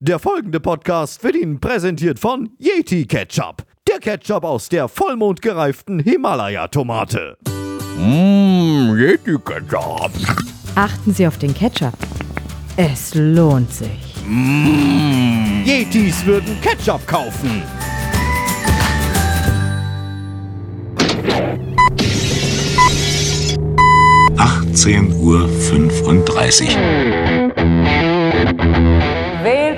Der folgende Podcast wird Ihnen präsentiert von Yeti Ketchup. Der Ketchup aus der vollmondgereiften Himalaya-Tomate. Mmm, Yeti Ketchup. Achten Sie auf den Ketchup. Es lohnt sich. Mmh. Yetis würden Ketchup kaufen. Uhr. 35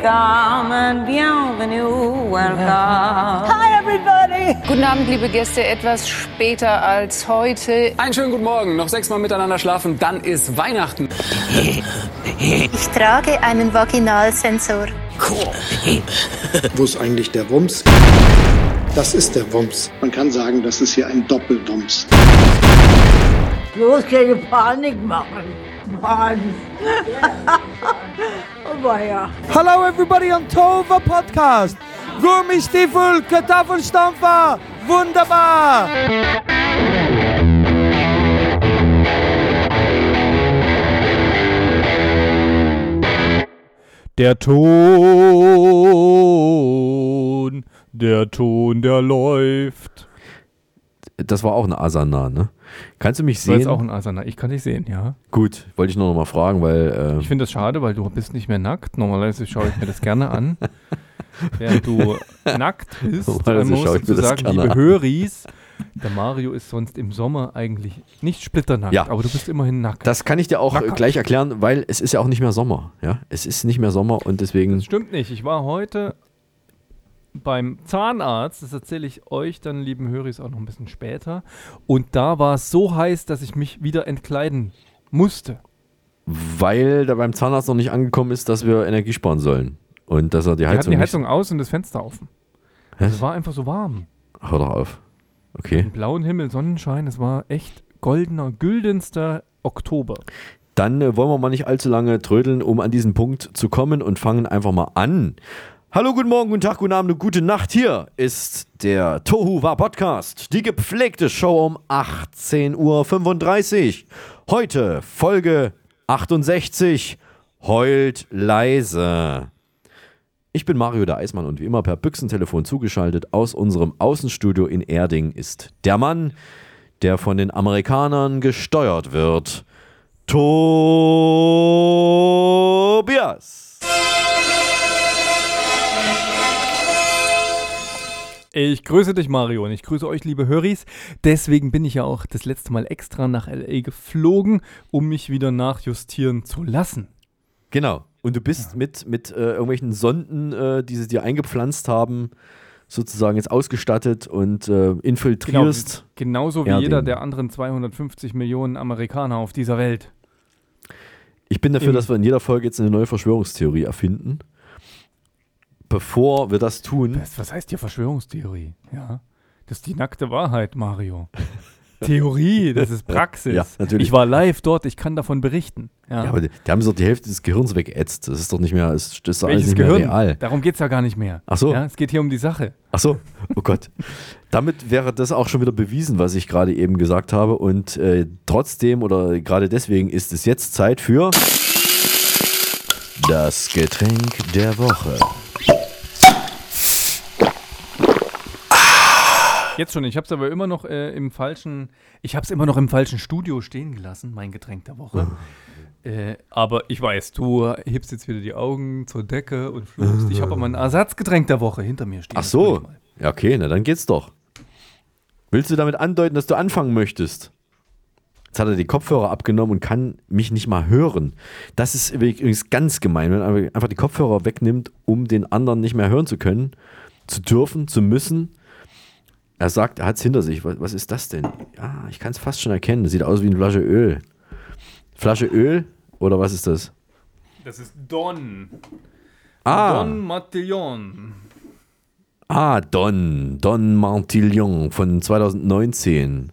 welcome and bienvenue, welcome. Hi everybody! Guten Abend, liebe Gäste, etwas später als heute. Einen schönen guten Morgen, noch sechsmal miteinander schlafen, dann ist Weihnachten. Ich trage einen Vaginalsensor. Cool. Wo ist eigentlich der Wumms? Das ist der Wumms. Man kann sagen, das ist hier ein Doppelwumms. Bloß keine Panik machen. Mann. oh, weia. Hello everybody on Tova Podcast. Gummistiefel, Kartoffelstampfer, wunderbar. Der Ton, der Ton, der läuft. Das war auch eine Asana, ne? Kannst du mich sehen? auch ein Asana. Ich kann dich sehen, ja. Gut, wollte ich nur noch mal fragen, weil äh, Ich finde das schade, weil du bist nicht mehr nackt. Normalerweise schaue ich mir das gerne an. Während du nackt bist, Normalerweise man muss schaue ich mir dazu das sagen, liebe an. Höris, der Mario ist sonst im Sommer eigentlich nicht splitternackt, Ja. aber du bist immerhin nackt. das kann ich dir auch äh, Nackert. gleich erklären, weil es ist ja auch nicht mehr Sommer. Ja, es ist nicht mehr Sommer und deswegen. Das stimmt nicht. Ich war heute beim Zahnarzt, das erzähle ich euch dann, lieben Höris, auch noch ein bisschen später. Und da war es so heiß, dass ich mich wieder entkleiden musste. Weil da beim Zahnarzt noch nicht angekommen ist, dass wir Energie sparen sollen. Und dass er die Wir hatten Heizung, die Heizung aus und das Fenster offen. Es war einfach so warm. Hör doch auf. Okay. Im blauen Himmel, Sonnenschein, es war echt goldener, güldenster Oktober. Dann äh, wollen wir mal nicht allzu lange trödeln, um an diesen Punkt zu kommen und fangen einfach mal an. Hallo, guten Morgen, guten Tag, guten Abend gute Nacht. Hier ist der Tohu War Podcast, die gepflegte Show um 18.35 Uhr. Heute Folge 68, heult leise. Ich bin Mario der Eismann und wie immer per Büchsentelefon zugeschaltet aus unserem Außenstudio in Erding ist der Mann, der von den Amerikanern gesteuert wird. Tobias. Ich grüße dich, Mario, und ich grüße euch, liebe Höris. Deswegen bin ich ja auch das letzte Mal extra nach L.A. geflogen, um mich wieder nachjustieren zu lassen. Genau. Und du bist mit, mit äh, irgendwelchen Sonden, äh, die sie dir eingepflanzt haben, sozusagen jetzt ausgestattet und äh, infiltrierst. genauso wie Erding. jeder der anderen 250 Millionen Amerikaner auf dieser Welt. Ich bin dafür, Im- dass wir in jeder Folge jetzt eine neue Verschwörungstheorie erfinden. Bevor wir das tun, Das, was heißt hier Verschwörungstheorie? Ja. Das ist die nackte Wahrheit, Mario. Theorie, das ist Praxis. Ja, natürlich. Ich war live dort, ich kann davon berichten. Ja. ja, aber die, die haben so die Hälfte des Gehirns weggeätzt. Das ist doch nicht mehr, das ist doch alles nicht Gehirn? mehr real. Darum geht es ja gar nicht mehr. Ach so. Ja, es geht hier um die Sache. Ach so, oh Gott. Damit wäre das auch schon wieder bewiesen, was ich gerade eben gesagt habe. Und äh, trotzdem oder gerade deswegen ist es jetzt Zeit für das Getränk der Woche. Jetzt schon, ich habe es aber immer noch äh, im falschen, ich habe es immer noch im falschen Studio stehen gelassen, mein Getränk der Woche. Äh, aber ich weiß, du hebst jetzt wieder die Augen zur Decke und fluchst. Ich habe aber ein Ersatzgetränk der Woche hinter mir stehen. Ach so. Ja, okay, na dann geht's doch. Willst du damit andeuten, dass du anfangen möchtest? Jetzt hat er die Kopfhörer abgenommen und kann mich nicht mal hören. Das ist übrigens ganz gemein, wenn man einfach die Kopfhörer wegnimmt, um den anderen nicht mehr hören zu können, zu dürfen, zu müssen. Er sagt, er hat es hinter sich. Was, was ist das denn? Ja, ich kann es fast schon erkennen. Das sieht aus wie eine Flasche Öl. Flasche Öl? Oder was ist das? Das ist Don. Ah, Don Mattillon. ah Don. Don Martillon von 2019.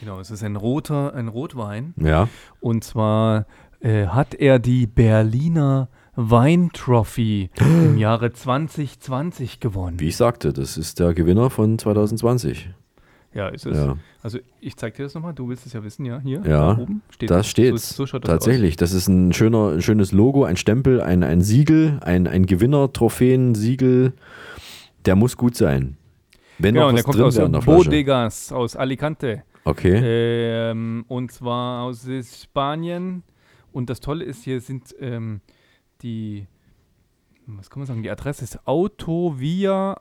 Genau, es ist ein roter, ein Rotwein. Ja. Und zwar äh, hat er die Berliner Weintrophy im Jahre 2020 gewonnen. Wie ich sagte, das ist der Gewinner von 2020. Ja, ist es. Ja. Also ich zeig dir das nochmal, du willst es ja wissen, ja, hier, Ja, oben steht das steht. So, so das Tatsächlich, das ist ein schöner, ein schönes Logo, ein Stempel, ein, ein Siegel, ein, ein Gewinner-Trophäen-Siegel. Der muss gut sein. Wenn Genau, noch und der was kommt drin aus der. Bodegas, aus Alicante. Okay. Ähm, und zwar aus Spanien. Und das Tolle ist, hier sind ähm, die, was kann man sagen, die Adresse ist Autovia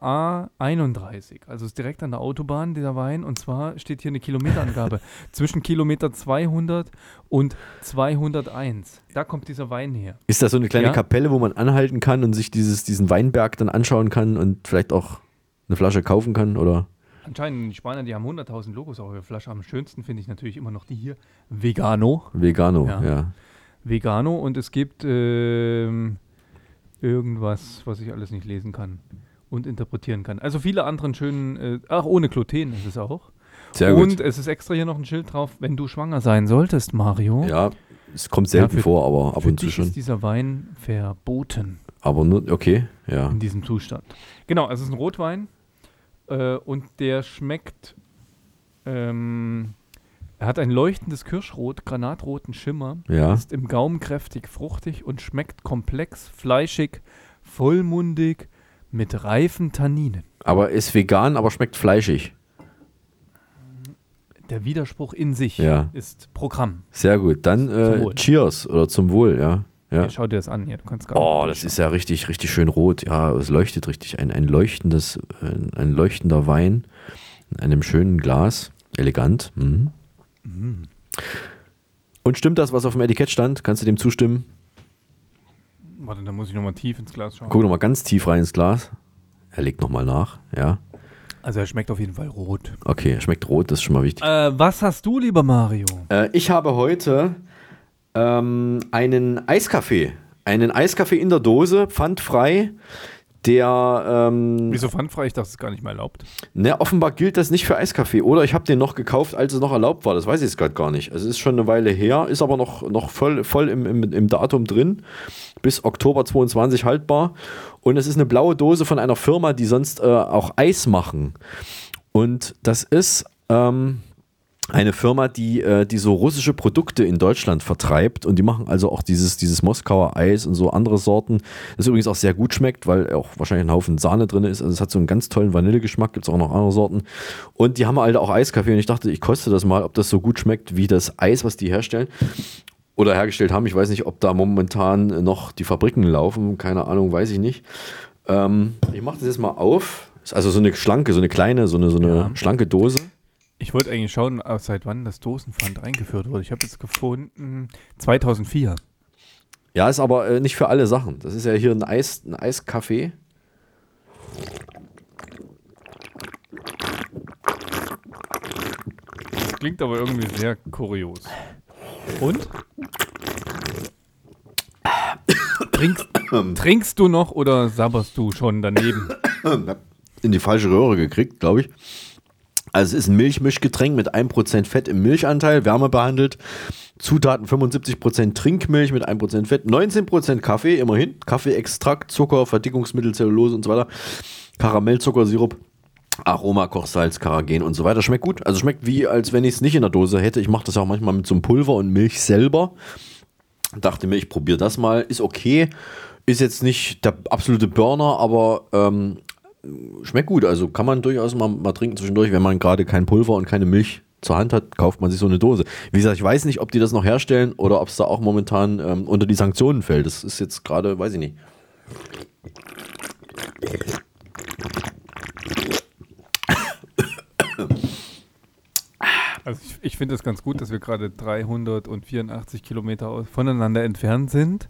A31. Also ist direkt an der Autobahn dieser Wein. Und zwar steht hier eine Kilometerangabe zwischen Kilometer 200 und 201. Da kommt dieser Wein her. Ist das so eine kleine Ja. Kapelle, wo man anhalten kann und sich dieses, diesen Weinberg dann anschauen kann und vielleicht auch eine Flasche kaufen kann? Oder? Anscheinend, die Spanier, die haben 100.000 Logos auf ihrer Flasche. Am schönsten finde ich natürlich immer noch die hier. Vegano. Vegano, Ja. ja. Vegano und es gibt ähm, irgendwas, was ich alles nicht lesen kann und interpretieren kann. Also viele anderen schönen, äh, ach, ohne Gluten ist es auch. Sehr und gut. es ist extra hier noch ein Schild drauf, wenn du schwanger sein solltest, Mario. Ja, es kommt selten für- vor, aber ab und zu schon. ist dieser Wein verboten Aber nur, okay, ja. in diesem Zustand. Genau, also es ist ein Rotwein äh, und der schmeckt, ähm, er hat ein leuchtendes Kirschrot, granatroten Schimmer, Ja. ist im Gaumen kräftig, fruchtig und schmeckt komplex, fleischig, vollmundig, mit reifen Tanninen. Aber ist vegan, aber schmeckt fleischig. Der Widerspruch in sich Ja. ist Programm. Sehr gut. Dann äh. Cheers oder zum Wohl, ja. ja. Hier, schau dir das an, hier, du kannst gar Oh, das ist ja richtig, richtig schön rot. Ja, es leuchtet richtig. Ein, ein leuchtendes, ein, ein leuchtender Wein in einem schönen Glas. Elegant. Mhm. Und stimmt das, was auf dem Etikett stand? Kannst du dem zustimmen? Warte, da muss ich nochmal tief ins Glas schauen. Guck nochmal ganz tief rein ins Glas. Er legt nochmal nach. Ja. Also er schmeckt auf jeden Fall rot. Okay, er schmeckt rot, das ist schon mal wichtig. Äh, was hast du, lieber Mario? Äh, ich habe heute ähm, einen Eiskaffee. Einen Eiskaffee in der Dose, pfandfrei. Der, ähm, Wieso pfandfrei? Ich dachte, das ist gar nicht mehr erlaubt. ne, offenbar gilt das nicht für Eiskaffee. Oder ich habe den noch gekauft, als es noch erlaubt war. Das weiß ich jetzt gerade gar nicht. Also es ist schon eine Weile her, ist aber noch, noch voll, voll im, im, im Datum drin. Bis Oktober 22 haltbar. Und es ist eine blaue Dose von einer Firma, die sonst äh, auch Eis machen. Und das ist ähm, eine Firma, die, äh, die so russische Produkte in Deutschland vertreibt. Und die machen also auch dieses, dieses Moskauer Eis und so andere Sorten. Das übrigens auch sehr gut schmeckt, weil auch wahrscheinlich ein Haufen Sahne drin ist. Also es hat so einen ganz tollen Vanillegeschmack, gibt es auch noch andere Sorten. Und die haben halt auch Eiskaffee. Und ich dachte, ich koste das mal, ob das so gut schmeckt wie das Eis, was die herstellen. Oder hergestellt haben. Ich weiß nicht, ob da momentan noch die Fabriken laufen. Keine Ahnung, weiß ich nicht. Ähm, ich mache das jetzt mal auf. Ist also so eine schlanke, so eine kleine, so eine, so eine Ja. schlanke Dose. Ich wollte eigentlich schauen, äh, seit wann das Dosenpfand eingeführt wurde. Ich habe jetzt gefunden 2004. Ja, ist aber äh, nicht für alle Sachen. Das ist ja hier ein Eis, ein Eiskaffee. Klingt aber irgendwie sehr kurios. Und? Trinkst, trinkst du noch oder sabberst du schon daneben? In die falsche Röhre gekriegt, glaube ich. Also es ist ein Milchmischgetränk mit 1% Fett im Milchanteil, wärmebehandelt. Zutaten 75% Trinkmilch mit 1% Fett, 19% Kaffee, immerhin. Kaffeeextrakt, Zucker, Verdickungsmittel, Zellulose und so weiter. Karamellzuckersirup, Aroma, Kochsalz, Karagen und so weiter. Schmeckt gut. Also schmeckt wie, als wenn ich es nicht in der Dose hätte. Ich mache das auch manchmal mit so einem Pulver und Milch selber. Dachte mir, ich probiere das mal. Ist okay. Ist jetzt nicht der absolute Burner, aber ähm, schmeckt gut. Also kann man durchaus mal, mal trinken zwischendurch, wenn man gerade kein Pulver und keine Milch zur Hand hat, kauft man sich so eine Dose. Wie gesagt, ich weiß nicht, ob die das noch herstellen oder ob es da auch momentan ähm, unter die Sanktionen fällt. Das ist jetzt gerade, weiß ich nicht. Also ich, ich finde es ganz gut, dass wir gerade 384 Kilometer voneinander entfernt sind,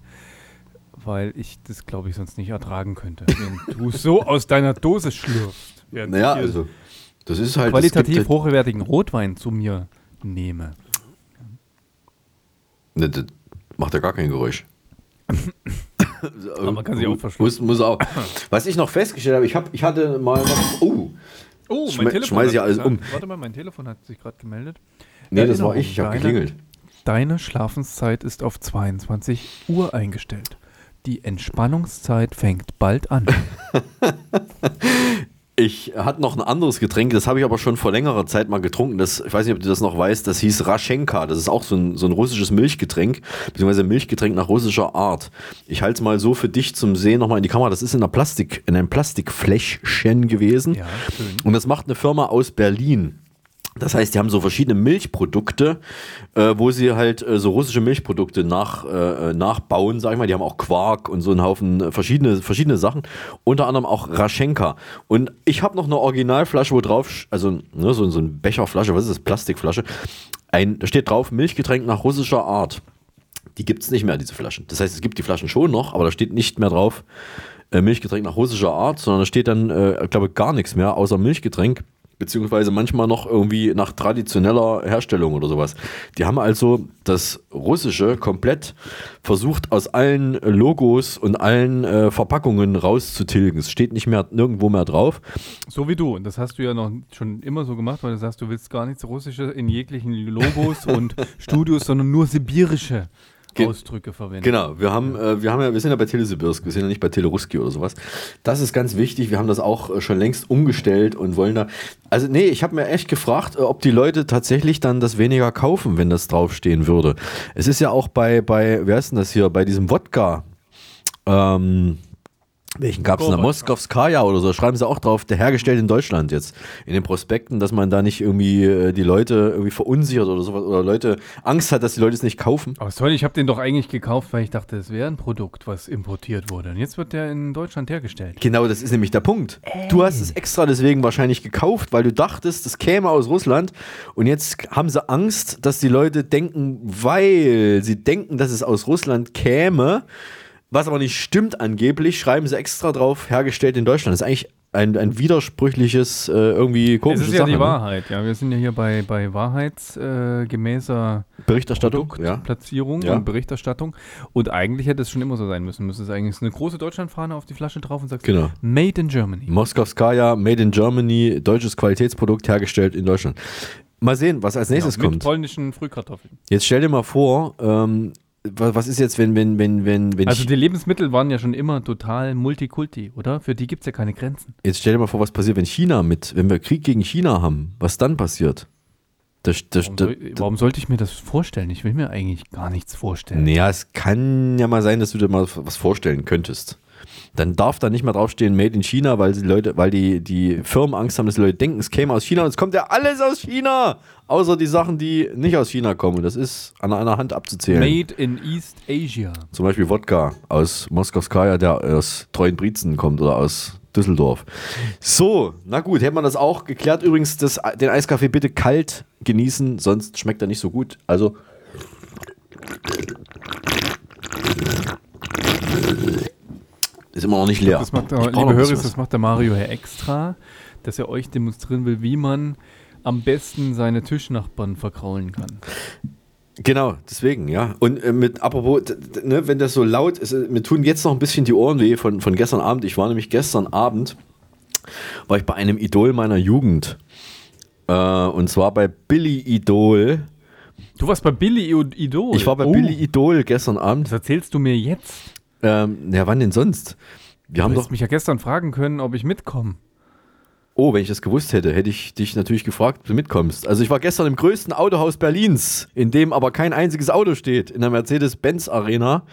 weil ich das, glaube ich, sonst nicht ertragen könnte, wenn du so aus deiner Dose schlürfst. Naja, also, das ist halt. qualitativ halt- hochwertigen Rotwein zu mir nehme. Ne, das macht ja gar kein Geräusch. Aber man kann sich auch verschlucken. Muss, muss auch. Was ich noch festgestellt habe, ich, hab, ich hatte mal noch. Oh, Oh, Schme- schmeiß ich alles um. Warte mal, mein Telefon hat sich gerade gemeldet. nee, das war ich. Ich habe geklingelt. Deine Schlafenszeit ist auf 22 Uhr eingestellt. Die Entspannungszeit fängt bald an. Ich hatte noch ein anderes Getränk, das habe ich aber schon vor längerer Zeit mal getrunken. Das, ich weiß nicht, ob du das noch weißt, das hieß Raschenka. Das ist auch so ein, so ein russisches Milchgetränk, beziehungsweise Milchgetränk nach russischer Art. Ich halte es mal so für dich zum Sehen nochmal in die Kamera. Das ist in, einer Plastik, in einem Plastikfläschchen gewesen. Ja. Und das macht eine Firma aus Berlin. Das heißt, die haben so verschiedene Milchprodukte, äh, wo sie halt äh, so russische Milchprodukte nach, äh, nachbauen, sag ich mal. Die haben auch Quark und so einen Haufen äh, verschiedene, verschiedene Sachen. Unter anderem auch Raschenka. Und ich habe noch eine Originalflasche, wo drauf, also ne, so, so eine Becherflasche, was ist das? Plastikflasche. Ein, da steht drauf, Milchgetränk nach russischer Art. Die gibt es nicht mehr, diese Flaschen. Das heißt, es gibt die Flaschen schon noch, aber da steht nicht mehr drauf äh, Milchgetränk nach russischer Art, sondern da steht dann, äh, ich glaube, gar nichts mehr außer Milchgetränk, beziehungsweise manchmal noch irgendwie nach traditioneller Herstellung oder sowas. Die haben also das Russische komplett versucht, aus allen Logos und allen äh, Verpackungen rauszutilgen. Es steht nicht mehr nirgendwo mehr drauf. So wie du. Und das hast du ja noch schon immer so gemacht, weil du sagst, du willst gar nichts Russische in jeglichen Logos und Studios, sondern nur sibirische Ausdrücke verwenden. Genau, wir haben, äh, wir haben ja, wir sind ja bei Telesibirsk, wir sind ja nicht bei Teleruski oder sowas. Das ist ganz wichtig. Wir haben das auch äh, schon längst umgestellt und wollen da. Also nee, ich habe mir echt gefragt, äh, ob die Leute tatsächlich dann das weniger kaufen, wenn das draufstehen würde. Es ist ja auch bei, bei, wer ist denn das hier, bei diesem Wodka. Ähm, welchen gab es denn? da? Moskowskaja oder so. Schreiben sie auch drauf, der hergestellt in Deutschland jetzt. In den Prospekten, dass man da nicht irgendwie äh, die Leute irgendwie verunsichert oder sowas. Oder Leute Angst hat, dass die Leute es nicht kaufen. Aber toll, ich habe den doch eigentlich gekauft, weil ich dachte, es wäre ein Produkt, was importiert wurde. Und jetzt wird der in Deutschland hergestellt. Genau, das ist nämlich der Punkt. Du hast es extra deswegen wahrscheinlich gekauft, weil du dachtest, das käme aus Russland. Und jetzt haben sie Angst, dass die Leute denken, weil sie denken, dass es aus Russland käme, was aber nicht stimmt angeblich, schreiben sie extra drauf, hergestellt in Deutschland. Das ist eigentlich ein, ein widersprüchliches, äh, irgendwie Es komisches ist ja Sache, die ne? Wahrheit, ja. Wir sind ja hier bei, bei wahrheitsgemäßer äh, Berichterstattung, ja. Platzierung Ja. und Berichterstattung. Und eigentlich hätte es schon immer so sein müssen. Müsste es eigentlich eine große Deutschlandfahne auf die Flasche drauf und sagst Genau. Made in Germany. Moskowskaja, Made in Germany, deutsches Qualitätsprodukt hergestellt in Deutschland. Mal sehen, was als nächstes Genau, mit kommt. polnischen Frühkartoffeln. Jetzt stell dir mal vor, ähm, was ist jetzt, wenn, wenn, wenn, wenn, wenn Also die Lebensmittel waren ja schon immer total Multikulti, oder? Für die gibt es ja keine Grenzen. jetzt stell dir mal vor, was passiert, wenn China mit, wenn wir Krieg gegen China haben, was dann passiert? Das, das, Warum, das, soll, warum sollte ich mir das vorstellen? Ich will mir eigentlich gar nichts vorstellen. naja, es kann ja mal sein, dass du dir mal was vorstellen könntest. Dann darf da nicht mehr draufstehen Made in China, weil die Leute, weil die, die Firmen Angst haben, dass die Leute denken, es käme aus China und es kommt ja alles aus China. Außer die Sachen, die nicht aus China kommen. Das ist an einer Hand abzuzählen. Made in East Asia. Zum Beispiel Wodka aus Moskowskaja, der aus Treuenbrietzen kommt oder aus Düsseldorf. So, na gut, hätte man das auch geklärt. Übrigens, das, den Eiskaffee bitte kalt genießen, sonst schmeckt er nicht so gut. Also. Ist immer noch nicht leer. Das macht der, Ich liebe bisschen das macht der Mario hier extra, dass er euch demonstrieren will, wie man am besten seine Tischnachbarn verkraulen kann. Genau, deswegen, ja. Und äh, mit, apropos, ne, wenn das so laut ist, äh, mir tun jetzt noch ein bisschen die Ohren weh von, von gestern Abend. Ich war nämlich gestern Abend, war ich bei einem Idol meiner Jugend. Äh, und zwar bei Billy Idol. Du warst bei Billy Idol. Ich war bei Oh, Billy Idol gestern Das Abend. erzählst du mir jetzt. Ähm, ja, wann denn sonst? Wir Du haben hättest doch. mich ja gestern fragen können, ob ich mitkomme. Oh, wenn ich das gewusst hätte, hätte ich dich natürlich gefragt, ob du mitkommst. Also ich war gestern im größten Autohaus Berlins, in dem aber kein einziges Auto steht, in der Mercedes-Benz Arena.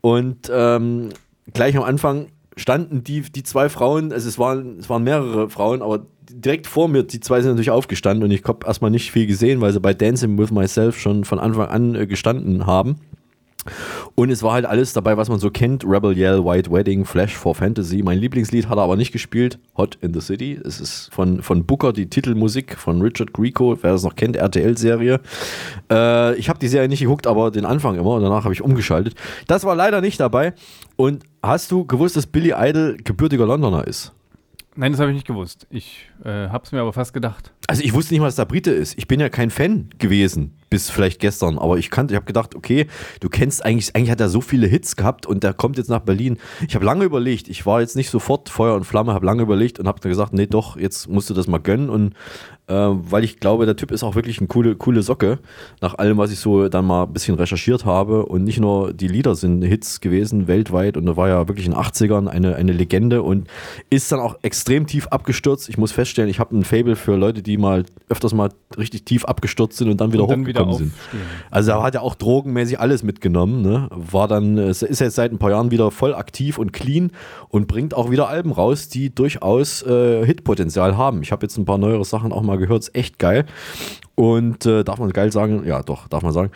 Und ähm, gleich am Anfang standen die, die zwei Frauen, also es waren, es waren mehrere Frauen, aber direkt vor mir, die zwei sind natürlich aufgestanden und ich habe erstmal nicht viel gesehen, weil sie bei Dancing with Myself schon von Anfang an äh, gestanden haben. Und es war halt alles dabei, was man so kennt. Rebel Yell, White Wedding, Flash for Fantasy. Mein Lieblingslied hat er aber nicht gespielt. Hot in the City. Es ist von, von Booker die Titelmusik von Richard Grieco, wer das noch kennt, RTL-Serie. Äh, ich habe die Serie nicht geguckt, aber den Anfang immer. Und danach habe ich umgeschaltet. Das war leider nicht dabei. Und hast du gewusst, dass Billy Idol gebürtiger Londoner ist? Nein, das habe ich nicht gewusst. Ich äh, habe es mir aber fast gedacht. Also ich wusste nicht mal, dass da Brite ist. Ich bin ja kein Fan gewesen bis vielleicht gestern, aber ich kannte, ich habe gedacht, okay, du kennst eigentlich, eigentlich hat er so viele Hits gehabt und der kommt jetzt nach Berlin. Ich habe lange überlegt, ich war jetzt nicht sofort Feuer und Flamme, habe lange überlegt und habe dann gesagt, nee, doch, jetzt musst du das mal gönnen und äh, weil ich glaube, der Typ ist auch wirklich eine coole, coole Socke, nach allem, was ich so dann mal ein bisschen recherchiert habe und nicht nur die Lieder sind Hits gewesen weltweit und da war ja wirklich in den 80ern eine, eine Legende und ist dann auch extrem tief abgestürzt. Ich muss feststellen, ich habe ein Fable für Leute, die mal öfters mal richtig tief abgestürzt sind und dann wieder Und dann wieder hochgekommen sind. Also er hat ja auch drogenmäßig alles mitgenommen. Ne? War dann, ist jetzt seit ein paar Jahren wieder voll aktiv und clean und bringt auch wieder Alben raus, die durchaus äh, Hitpotenzial haben. Ich habe jetzt ein paar neuere Sachen auch mal gehört, ist echt geil. Und äh, darf man geil sagen? Ja, doch, darf man sagen.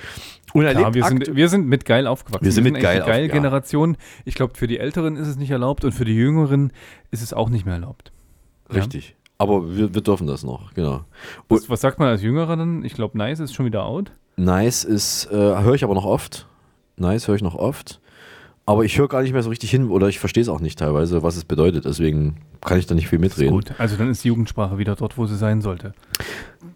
Und er Klar, wir sind, wir sind mit geil aufgewachsen. Wir sind mit echt geil eine geile auf- ja. Generation. Ich glaube, für die Älteren ist es nicht erlaubt und für die Jüngeren ist es auch nicht mehr erlaubt. Ja. Aber wir, wir dürfen das noch, genau. Was, was sagt man als Jüngerer dann? Ich glaube, Nice ist schon wieder out. Nice ist, äh, höre ich aber noch oft. Nice höre ich noch oft. Aber ich höre gar nicht mehr so richtig hin oder ich verstehe es auch nicht teilweise, was es bedeutet. Deswegen kann ich da nicht viel mitreden. Gut, also dann ist die Jugendsprache wieder dort, wo sie sein sollte.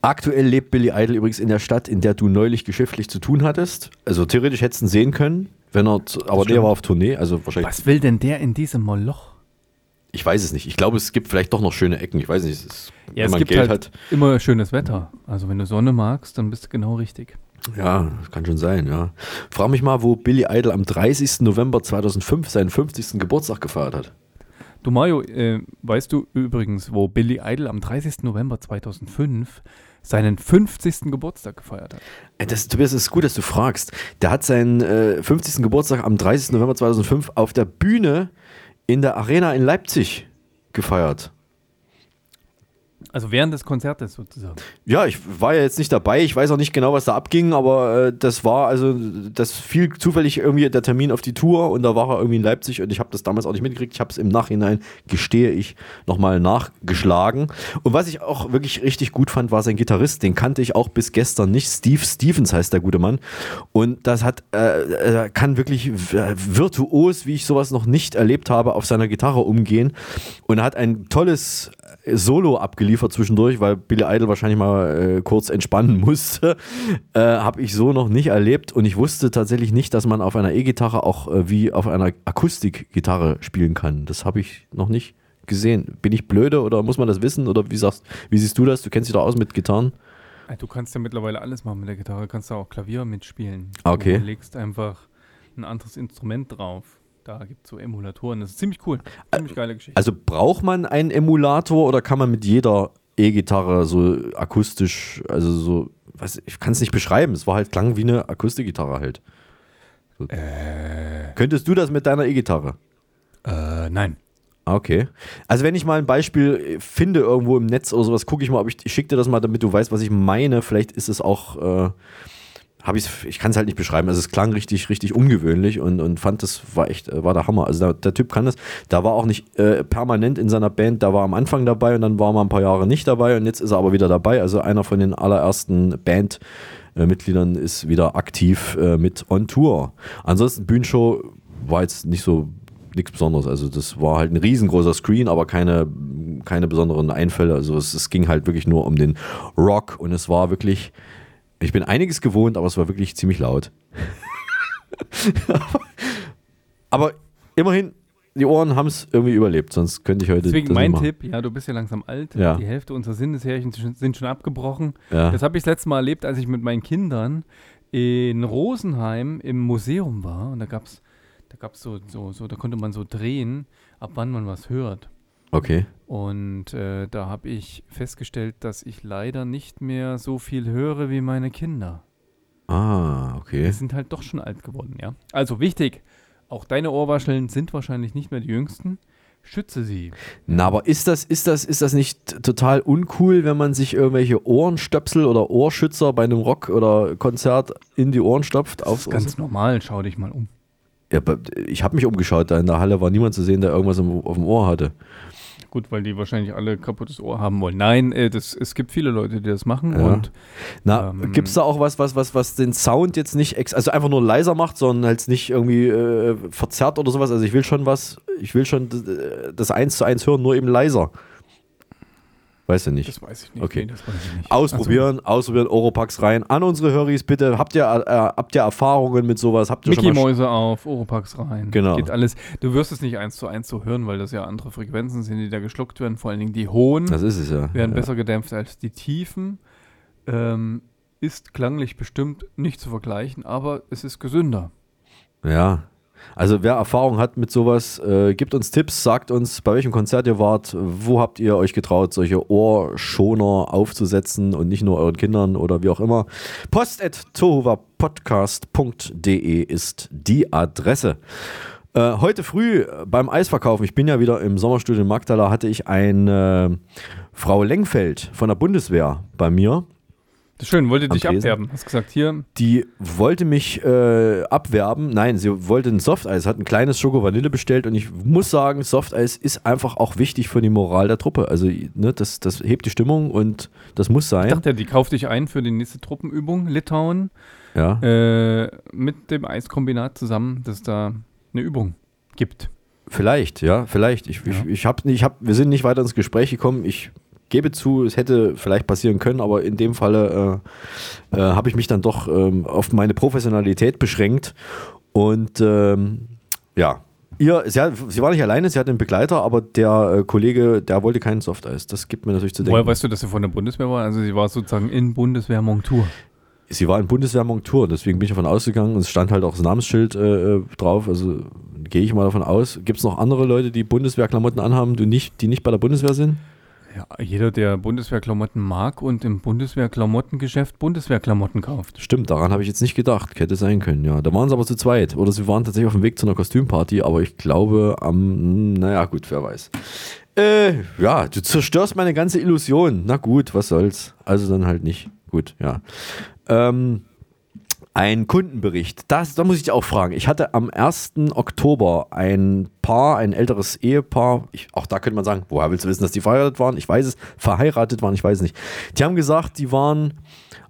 Aktuell lebt Billy Idol übrigens in der Stadt, in der du neulich geschäftlich zu tun hattest. Also theoretisch hättest du ihn sehen können, wenn er, aber der war auf Tournee, also wahrscheinlich. Was will denn der in diesem Moloch? Ich weiß es nicht. Ich glaube, es gibt vielleicht doch noch schöne Ecken. Ich weiß nicht. Es ist, Ja, wenn man gibt Geld halt hat. immer schönes Wetter. Also wenn du Sonne magst, dann bist du genau richtig. Ja, das kann schon sein, ja. Frag mich mal, wo Billy Idol am 30. November 2005 seinen 50. Geburtstag gefeiert hat. Du Mario, äh, weißt du übrigens, wo Billy Idol am 30. November 2005 seinen 50. Geburtstag gefeiert hat? Äh, Das, Tobias, es ist gut, dass du fragst. Der hat seinen äh, 50. Geburtstag am 30. November 2005 auf der Bühne in der Arena in Leipzig gefeiert. Also während des Konzertes sozusagen. Ja, ich war ja jetzt nicht dabei. Ich weiß auch nicht genau, was da abging, aber äh, das war also, das fiel zufällig irgendwie der Termin auf die Tour und da war er irgendwie in Leipzig und ich habe das damals auch nicht mitgekriegt. Ich habe es im Nachhinein, gestehe ich, nochmal nachgeschlagen. Und was ich auch wirklich richtig gut fand, war sein Gitarrist. Den kannte ich auch bis gestern nicht. Steve Stevens heißt der gute Mann. Und das hat, äh, kann wirklich virtuos, wie ich sowas noch nicht erlebt habe, auf seiner Gitarre umgehen. Und hat ein tolles Solo abgeliefert zwischendurch, weil Billy Idol wahrscheinlich mal äh, kurz entspannen musste. Äh, Habe ich so noch nicht erlebt und ich wusste tatsächlich nicht, dass man auf einer E-Gitarre auch äh, wie auf einer Akustikgitarre spielen kann. Das habe ich noch nicht gesehen. Bin ich blöde oder muss man das wissen oder wie sagst, wie siehst du das? Du kennst dich doch aus mit Gitarren. Äh, Du kannst ja mittlerweile alles machen mit der Gitarre. Kannst du auch Klavier mitspielen. Ah, okay. Du legst einfach ein anderes Instrument drauf. Da gibt es so Emulatoren. Das ist ziemlich cool. Ziemlich geile Geschichte. Also braucht man einen Emulator oder kann man mit jeder E-Gitarre so akustisch, also so, was, ich kann es nicht beschreiben. Es war halt klang wie eine Akustikgitarre halt. So. Könntest du das mit deiner E-Gitarre? Äh, nein. Ah, Okay. Also wenn ich mal ein Beispiel äh, finde irgendwo im Netz oder sowas, gucke ich mal, ob ich, ich schicke dir das mal, damit du weißt, was ich meine. Vielleicht ist es auch, äh, habe ich ich kann es halt nicht beschreiben. Also es klang richtig, richtig ungewöhnlich und, und fand das war echt, äh, war der Hammer. Also der, der Typ kann das. Da war auch nicht äh, permanent in seiner Band, da war am Anfang dabei und dann war mal ein paar Jahre nicht dabei und jetzt ist er aber wieder dabei. Also einer von den allerersten Band. äh, ist wieder aktiv äh, mit on Tour. Ansonsten Bühnenshow war jetzt nicht so nichts Besonderes. Also das war halt ein riesengroßer Screen, aber keine, keine besonderen Einfälle. Also es, es ging halt wirklich nur um den Rock und es war wirklich, ich bin einiges gewohnt, aber es war wirklich ziemlich laut. aber immerhin, die Ohren haben es irgendwie überlebt, sonst könnte ich heute Deswegen mein. Tipp, ja, du bist ja langsam alt. Ja. Die Hälfte unserer Sinneshärchen sind sind schon abgebrochen. Ja. Das habe ich das letzte Mal erlebt, als ich mit meinen Kindern in Rosenheim im Museum war. Und da gab es da gab's so, so, so, da konnte man so drehen, ab wann man was hört. Okay. Und äh, da habe ich festgestellt, dass ich leider nicht mehr so viel höre wie meine Kinder. Ah, Die okay. sind halt doch schon alt geworden, ja. Also wichtig, auch deine Ohrwascheln sind wahrscheinlich nicht mehr die jüngsten. Schütze sie. Na, aber ist das, ist das, ist das nicht total uncool, wenn man sich irgendwelche Ohrenstöpsel oder Ohrschützer bei einem Rock oder Konzert in die Ohren stopft? Das Aufs ist ganz normal, schau dich mal um. Ja, aber ich habe mich umgeschaut, da in der Halle war niemand zu sehen, der irgendwas auf dem Ohr hatte. Gut, weil die wahrscheinlich alle kaputtes Ohr haben wollen. Nein, äh, das, es gibt viele Leute, die das machen Ja. und Na, Ähm, gibt es da auch was, was, was, was den Sound jetzt nicht, ex also einfach nur leiser macht, sondern halt nicht irgendwie äh, verzerrt oder sowas? Also ich will schon was, ich will schon d- das eins zu eins hören, nur eben leiser. Weißt du nicht? Das weiß ich nicht. Okay. Nee, das weiß ich nicht. Ausprobieren, ausprobieren, Oropax rein. An unsere Höris bitte. Habt ihr, äh, habt ihr Erfahrungen mit sowas? Habt ihr Mickey schon mal Mäuse auf, Oropax rein. Genau. Geht alles. Du wirst es nicht eins zu eins so hören, weil das ja andere Frequenzen sind, die da geschluckt werden. Vor allen Dingen die hohen Das ist es ja. werden ja. besser gedämpft als die tiefen. Ähm, ist klanglich bestimmt nicht zu vergleichen, aber es ist gesünder. Ja. Also wer Erfahrung hat mit sowas, äh, gibt uns Tipps, sagt uns, bei welchem Konzert ihr wart, wo habt ihr euch getraut, solche Ohrschoner aufzusetzen und nicht nur euren Kindern oder wie auch immer. Post at tohuwapodcast.de ist die Adresse. Äh, heute früh beim Eisverkaufen, ich bin ja wieder im Sommerstudio in Magdala, hatte ich eine Frau Lengfeld von der Bundeswehr bei mir. Schön, wollte dich Tresen? abwerben. Hast gesagt, hier, Die wollte mich äh, abwerben. Nein, sie wollte ein Softeis, hat ein kleines Schoko-Vanille bestellt und ich muss sagen, Softeis ist einfach auch wichtig für die Moral der Truppe. Also, ne, das, das hebt die Stimmung und das muss ich sein. dachte, die kauft dich ein für die nächste Truppenübung, Litauen, ja. äh, mit dem Eiskombinat zusammen, dass da eine Übung gibt. Vielleicht, ja, vielleicht. Ich, ich, ich hab, ich hab, wir sind nicht weiter ins Gespräch gekommen. Ich gebe zu, es hätte vielleicht passieren können, aber in dem Falle äh, äh, habe ich mich dann doch ähm, auf meine Professionalität beschränkt. Und ähm, ja, ihr, sie, hat, sie war nicht alleine, sie hatte einen Begleiter, aber der äh, Kollege, der wollte keinen Softeis. Das gibt mir natürlich zu denken. Woher weißt du, dass sie von der Bundeswehr war? Also sie war sozusagen in Bundeswehrmontur. Sie war in Bundeswehrmontur, deswegen bin ich davon ausgegangen und es stand halt auch das Namensschild äh, äh, drauf. Also gehe ich mal davon aus. Gibt es noch andere Leute, die Bundeswehrklamotten anhaben, die nicht, die nicht bei der Bundeswehr sind? Ja, jeder, der Bundeswehrklamotten mag und im Bundeswehrklamottengeschäft Bundeswehrklamotten kauft. Stimmt, daran habe ich jetzt nicht gedacht. Hätte sein können, ja. Da waren sie aber zu zweit. Oder sie waren tatsächlich auf dem Weg zu einer Kostümparty, aber ich glaube am, hm, naja, gut, wer weiß. Äh, ja, du zerstörst meine ganze Illusion. Na gut, was soll's. Also dann halt nicht. Gut, ja. Ähm, ein Kundenbericht. Das, da muss ich dich auch fragen. Ich hatte am 1. Oktober ein Paar, ein älteres Ehepaar. Ich, auch da könnte man sagen, woher willst du wissen, dass die verheiratet waren? Ich weiß es. Verheiratet waren, ich weiß es nicht. Die haben gesagt, die waren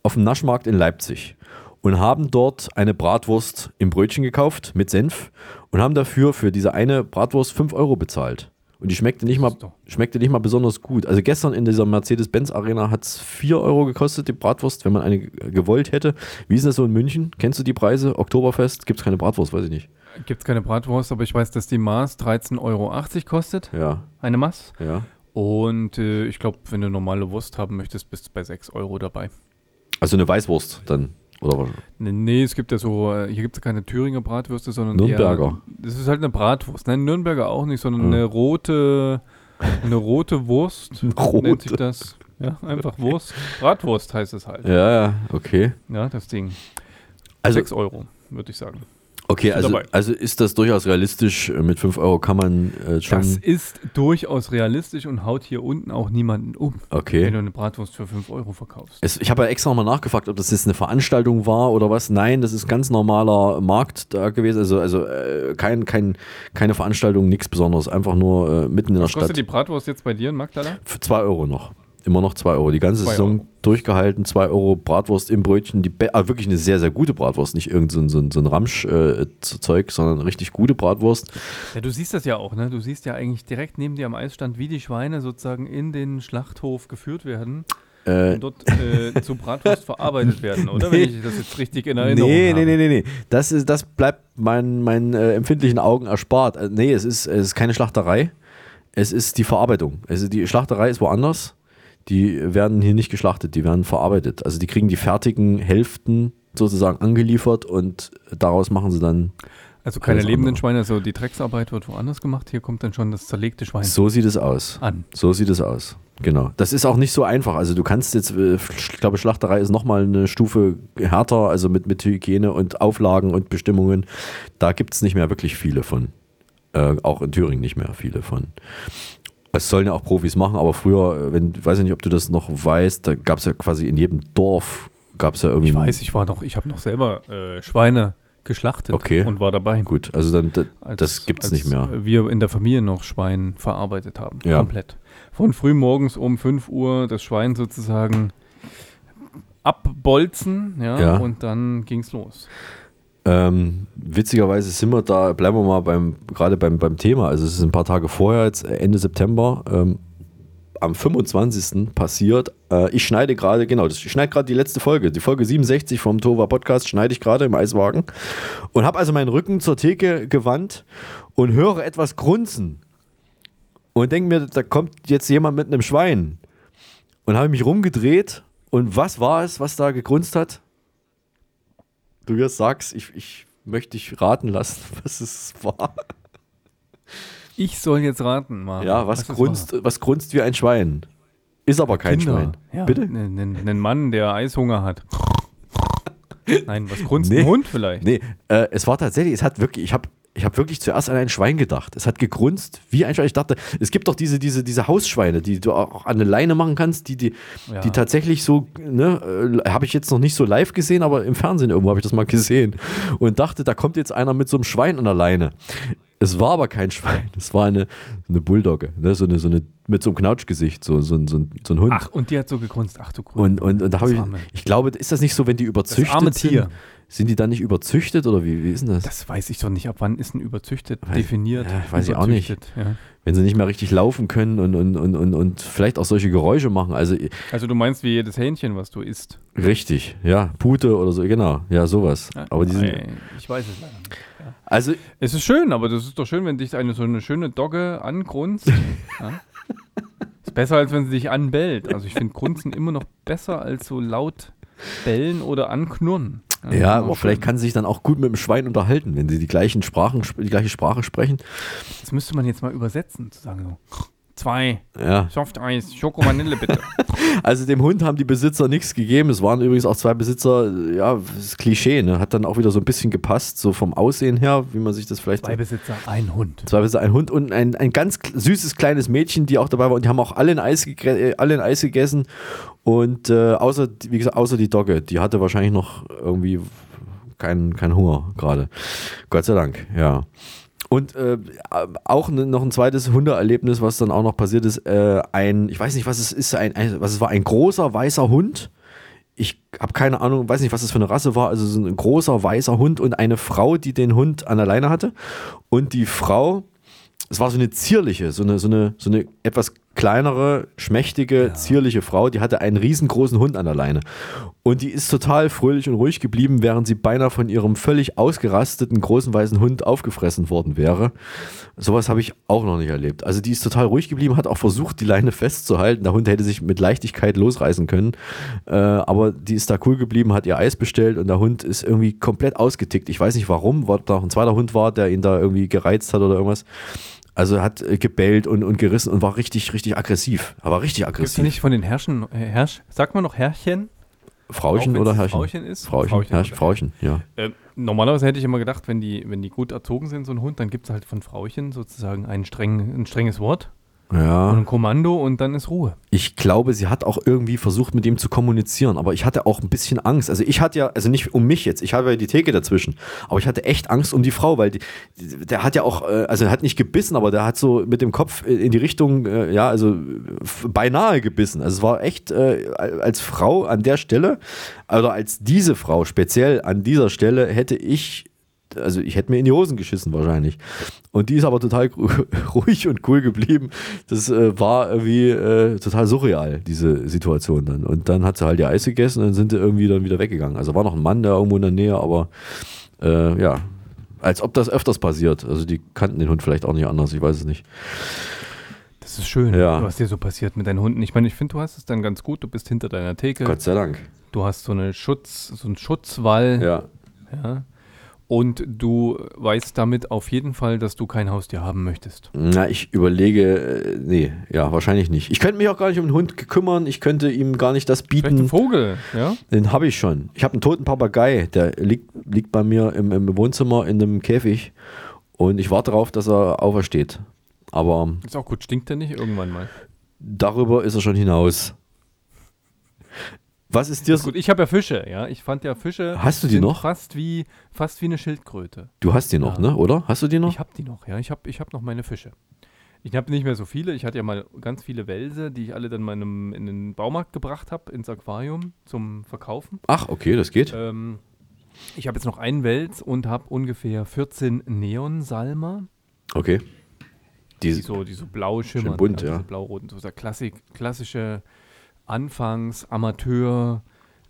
auf dem Naschmarkt in Leipzig und haben dort eine Bratwurst im Brötchen gekauft mit Senf und haben dafür für diese eine Bratwurst 5 Euro bezahlt. Und die schmeckte nicht, mal, schmeckte nicht mal besonders gut. Also gestern in dieser Mercedes-Benz-Arena hat es 4 Euro gekostet, die Bratwurst, wenn man eine gewollt hätte. Wie ist das so in München? Kennst du die Preise? Oktoberfest? Gibt es keine Bratwurst? Weiß ich nicht. Gibt es keine Bratwurst, aber ich weiß, dass die Maß 13,80 Euro kostet. Ja. Eine Maß. Ja. Und äh, ich glaube, wenn du normale Wurst haben möchtest, bist du bei 6 Euro dabei. Also eine Weißwurst dann. Oder was? Nee, es gibt ja so, äh, hier gibt es keine Thüringer Bratwürste, sondern Nürnberger. Eher, das ist halt eine Bratwurst. Nein, Nürnberger auch nicht, sondern Hm. eine rote, eine rote Wurst. Rote. Nennt sich das. Ja, einfach Wurst. Bratwurst heißt es halt. Ja, ja, okay. Ja, das Ding. Also- 6 Euro, würde ich sagen. Okay, also, also ist das durchaus realistisch. Mit 5 Euro kann man äh, schon. Das ist durchaus realistisch und haut hier unten auch niemanden um, Okay. wenn du eine Bratwurst für 5 Euro verkaufst. Es, ich habe ja extra nochmal nachgefragt, ob das jetzt eine Veranstaltung war oder was. Nein, das ist ganz normaler Markt da gewesen. Also, also äh, kein, kein, keine Veranstaltung, nichts Besonderes. Einfach nur äh, mitten in der Was kostet Stadt. die Bratwurst jetzt bei dir in Magdala? Für 2 Euro noch. Immer noch 2 Euro. Die ganze Zwei Saison Euro. durchgehalten. 2 Euro Bratwurst im Brötchen. Die ah, wirklich eine sehr, sehr gute Bratwurst. Nicht irgend so ein, so so ein Ramsch-Zeug, sondern eine richtig gute Bratwurst. Ja, du siehst das ja auch, ne? Du siehst ja eigentlich direkt neben dir am Eisstand, wie die Schweine sozusagen in den Schlachthof geführt werden Äh, und dort äh, zu Bratwurst verarbeitet werden, oder? Wenn Nee. ich das jetzt richtig in Erinnerung Nee, habe. nee, nee, nee, nee. Das, ist, das bleibt meinen meinen äh, empfindlichen Augen erspart. Äh, nee, es ist, es ist keine Schlachterei. Es ist die Verarbeitung. Also die Schlachterei ist woanders. Die werden hier nicht geschlachtet, die werden verarbeitet. Also die kriegen die fertigen Hälften sozusagen angeliefert und daraus machen sie dann. Also keine lebenden andere. Schweine, also die Drecksarbeit wird woanders gemacht. Hier kommt dann schon das zerlegte Schwein So sieht es aus. an. So sieht es aus. Genau. Das ist auch nicht so einfach. Also du kannst jetzt, äh, ich glaube, Schlachterei ist nochmal eine Stufe härter, also mit, mit Hygiene und Auflagen und Bestimmungen. Da gibt es nicht mehr wirklich viele von. Äh, auch in Thüringen nicht mehr viele von. Es sollen ja auch Profis machen, aber früher, wenn, weiß ich nicht, ob du das noch weißt, da gab es ja quasi in jedem Dorf, gab es ja irgendwie. Ich weiß, ich war noch, ich habe noch selber äh, Schweine geschlachtet Okay. und war dabei. Gut, also dann, Als- das gibt es nicht mehr. Wir in der Familie noch Schwein verarbeitet haben. Ja. Komplett. Von früh morgens um 5 Uhr das Schwein sozusagen abbolzen, ja, Ja. und dann ging's los. Ähm, witzigerweise sind wir da, bleiben wir mal beim, gerade beim, beim Thema. Also es ist ein paar Tage vorher, jetzt Ende September. Ähm, am 25. passiert. Äh, ich schneide gerade, genau, ich schneide gerade die letzte Folge, die Folge 67 vom Tova Podcast, schneide ich gerade im Eiswagen und habe also meinen Rücken zur Theke gewandt und höre etwas grunzen und denke mir, da kommt jetzt jemand mit einem Schwein und habe mich rumgedreht und was war es, was da gegrunzt hat? Du jetzt sagst, ich, ich möchte dich raten lassen, was es war. Ich soll jetzt raten, Marvin. Ja, was, es grunzt, was grunzt wie ein Schwein? Ist aber kein Kinder. Schwein. Ja, Bitte? Ein Mann, der Eishunger hat. Nein, was grunzt Nee. ein Hund vielleicht? Nee, äh, es war tatsächlich, es hat wirklich, ich habe ich hab wirklich zuerst an ein Schwein gedacht. Es hat gegrunzt wie ein Schwein. Ich dachte, es gibt doch diese, diese, diese Hausschweine, die du auch an eine Leine machen kannst, die, die, Ja. die tatsächlich so, ne, äh, habe ich jetzt noch nicht so live gesehen, aber im Fernsehen irgendwo habe ich das mal gesehen. Und dachte, da kommt jetzt einer mit so einem Schwein an der Leine. Es war aber kein Schwein, es war eine, eine Bulldogge, ne? so, eine, so eine, mit so einem Knautschgesicht, so, so, ein- so, so ein Hund. Ach, und die hat so gegrunzt. Ach du Grün. Und, und, und da habe Das ich, arme- ich glaube, ist das nicht so, wenn die überzüchtet arme sind? Tier. Sind die dann nicht überzüchtet oder wie, wie ist denn das? Das weiß ich doch nicht. Ab wann ist ein überzüchtet Weiß- definiert? ja, weiß ich auch nicht. Ja. Wenn sie nicht mehr richtig laufen können und, und, und, und, und vielleicht auch solche Geräusche machen. Also Also du meinst wie jedes Hähnchen, was du isst. richtig, ja, Pute oder so, genau, ja, sowas. Ja, Aber die sind, ich weiß es leider nicht. Ja. also Es ist schön, aber das ist doch schön, wenn dich eine so eine schöne Dogge angrunzt. ja. Ist besser, als wenn sie dich anbellt. Also ich finde Grunzen immer noch besser als so laut bellen oder anknurren. Ja, aber vielleicht kann sie sich dann auch gut mit dem Schwein unterhalten, wenn sie die gleichen Sprachen, die gleiche Sprache sprechen. Das müsste man jetzt mal übersetzen, zu sagen so. Zwei. Ja. Softeis, Schokovanille bitte. Also dem Hund haben die Besitzer nichts gegeben. Es waren übrigens auch zwei Besitzer, ja, das ist Klischee, ne? Hat dann auch wieder so ein bisschen gepasst, so vom Aussehen her, wie man sich das vielleicht. Zwei Besitzer, ein Hund. Zwei Besitzer, ein Hund und ein, ein ganz süßes kleines Mädchen, die auch dabei war. Und die haben auch alle ein Eis, alle ein Eis gegessen. Und äh, außer, wie gesagt, außer die Dogge, die hatte wahrscheinlich noch irgendwie keinen keinen Hunger gerade. Gott sei Dank, ja. Und äh, auch noch ein zweites Hundeerlebnis, was dann auch noch passiert ist. Äh, ein, ich weiß nicht, was es ist, ein, ein, was es war, ein großer weißer Hund. Ich habe keine Ahnung, weiß nicht, was das für eine Rasse war. Also so ein großer weißer Hund und eine Frau, die den Hund an der Leine hatte. Und die Frau, es war so eine zierliche, so eine, so eine, so eine etwas kleinere, schmächtige, zierliche Frau, die hatte einen riesengroßen Hund an der Leine. Und die ist total fröhlich und ruhig geblieben, während sie beinahe von ihrem völlig ausgerasteten großen weißen Hund aufgefressen worden wäre. Sowas habe ich auch noch nicht erlebt. Also die ist total ruhig geblieben, hat auch versucht, die Leine festzuhalten. Der Hund hätte sich mit Leichtigkeit losreißen können. Äh, aber die ist da cool geblieben, hat ihr Eis bestellt und der Hund ist irgendwie komplett ausgetickt. Ich weiß nicht warum, ob da noch ein zweiter Hund war, der ihn da irgendwie gereizt hat oder irgendwas. Also er hat äh, gebellt und, und gerissen und war richtig, richtig aggressiv. Aber richtig Gibt es aggressiv. nicht von den Herrschen, äh, Herrsch, sagt man noch Herrchen? Frauchen oder Herrchen? Frauchen ist? Frauchen, Frauchen, Herrsch? Frauchen, ja. Äh, normalerweise hätte ich immer gedacht, wenn die, wenn die gut erzogen sind, so ein Hund, dann gibt es halt von Frauchen sozusagen ein, streng, ein strenges Wort und Ja. ein Kommando und dann ist Ruhe. Ich glaube, sie hat auch irgendwie versucht, mit ihm zu kommunizieren, aber ich hatte auch ein bisschen Angst. Also ich hatte ja, also nicht um mich jetzt, ich habe ja die Theke dazwischen, aber ich hatte echt Angst um die Frau, weil die, der hat ja auch, äh, also er hat nicht gebissen, aber der hat so mit dem Kopf in die Richtung, äh, ja, also beinahe gebissen. Also es war echt äh, als Frau an der Stelle, oder als diese Frau speziell an dieser Stelle hätte ich also ich hätte mir in die Hosen geschissen wahrscheinlich. Und die ist aber total ruhig und cool geblieben. Das äh, war irgendwie äh, total surreal, diese Situation dann. Und dann hat sie halt ihr Eis gegessen und dann sind sie irgendwie dann wieder weggegangen. Also war noch ein Mann da irgendwo in der Nähe, aber äh, ja, als ob das öfters passiert. Also die kannten den Hund vielleicht auch nicht anders, ich weiß es nicht. Das ist schön, Ja. was dir so passiert mit deinen Hunden. Ich meine, ich finde, du hast es dann ganz gut. Du bist hinter deiner Theke. Gott sei Dank. Du hast so eine Schutz, so einen Schutzwall. Ja. ja. Und du weißt damit auf jeden Fall, dass du kein Haustier haben möchtest. Na, ich überlege, äh, nee, ja, wahrscheinlich nicht. Ich könnte mich auch gar nicht um den Hund kümmern. Ich könnte ihm gar nicht das Vielleicht ein bieten. Vogel, ja? Den habe ich schon. Ich habe einen toten Papagei, der liegt, liegt bei mir im, im Wohnzimmer in einem Käfig und ich warte darauf, dass er aufersteht. Aber Ist auch gut, stinkt der nicht irgendwann mal? darüber ist er schon hinaus. Was ist dir so? gut, ich habe ja Fische, ja. Ich fand ja Fische Hast du die noch? fast wie fast wie eine Schildkröte. Du hast die noch, Ja. ne? Oder? Hast du die noch? Ich habe die noch, ja. Ich habe ich hab noch meine Fische. Ich habe nicht mehr so viele. Ich hatte ja mal ganz viele Wälse, die ich alle dann meinem in den Baumarkt gebracht habe, ins Aquarium zum Verkaufen. Ach, okay, das geht. Ähm, ich habe jetzt noch einen Wels und habe ungefähr 14 Neonsalmer. Okay. die, Die- so, die so blau schimmern. bunt, ja. Diese blau-roten, so der Klassik, klassische Anfangs-, Amateur-,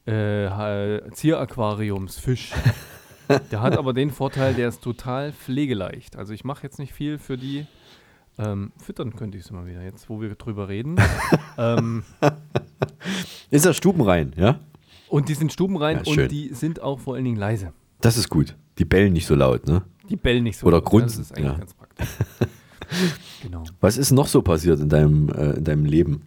äh, Ha- Zieraquariumsfisch. der hat aber den Vorteil, der ist total pflegeleicht. Also ich mache jetzt nicht viel für die. Ähm, füttern könnte ich es immer wieder, jetzt wo wir drüber reden. ähm, Ist das stubenrein, ja? und die sind stubenrein Ja, und die sind auch vor allen Dingen leise. Das ist gut. Die bellen nicht so laut, ne? Die bellen nicht so. Oder laut, ne? grunzen, Das ist eigentlich ja. ganz praktisch. genau. Was ist noch so passiert in deinem, äh, in deinem Leben?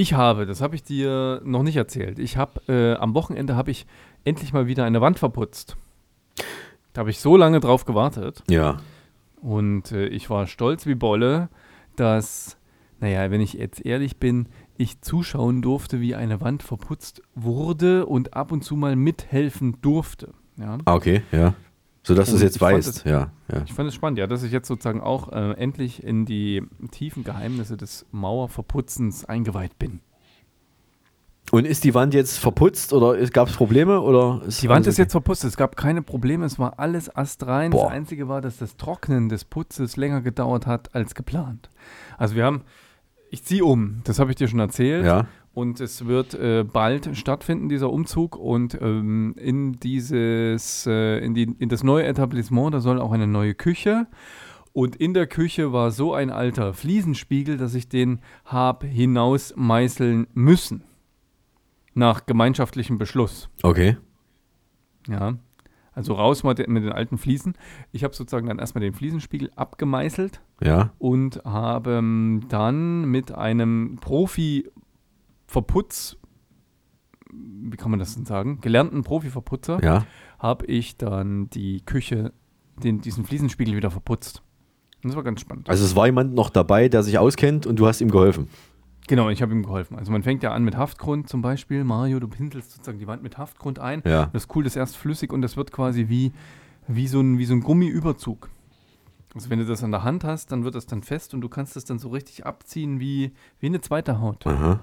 Ich habe, das habe ich dir noch nicht erzählt. Ich habe äh, am Wochenende habe ich endlich mal wieder eine Wand verputzt. Da habe ich so lange drauf gewartet Ja. und äh, ich war stolz wie Bolle, dass, naja, wenn ich jetzt ehrlich bin, ich zuschauen durfte, wie eine Wand verputzt wurde und ab und zu mal mithelfen durfte. Ja. Ah, okay, ja. So dass du es Und jetzt weißt, ja. ja. Ich fand es spannend, ja, dass ich jetzt sozusagen auch äh, endlich in die tiefen Geheimnisse des Mauerverputzens eingeweiht bin. Und ist die Wand jetzt verputzt oder gab es Probleme? Oder Die Wand ist okay? jetzt verputzt. Es gab keine Probleme. Es war alles astrein. Boah. Das Einzige war, dass das Trocknen des Putzes länger gedauert hat als geplant. Also wir haben, ich ziehe um. Das habe ich dir schon erzählt. Ja. Und es wird äh, bald stattfinden, dieser Umzug. Und ähm, in dieses, äh, in, die, in das neue Etablissement, da soll auch eine neue Küche. Und in der Küche war so ein alter Fliesenspiegel, dass ich den habe hinaus meißeln müssen. Nach gemeinschaftlichem Beschluss. Okay. Ja. Also raus mit, den- alten Fliesen. Ich habe sozusagen dann erstmal den Fliesenspiegel abgemeißelt Ja. und habe ähm, dann mit einem Profi-Verputz, wie kann man das denn sagen, gelernten Profi-Verputzer, Ja. habe ich dann die Küche, den, diesen Fliesenspiegel wieder verputzt. Und Das war ganz spannend. Also es war jemand noch dabei, der sich auskennt und du hast ihm geholfen. Genau, ich habe ihm geholfen. Also man fängt ja an mit Haftgrund zum Beispiel. Mario, du pinselst sozusagen die Wand mit Haftgrund ein. Ja. Das ist cool, das ist erst flüssig und das wird quasi wie, wie, so ein, wie so ein Gummiüberzug. Also wenn du das an der Hand hast, dann wird das dann fest und du kannst das dann so richtig abziehen wie, wie eine zweite Haut. Aha.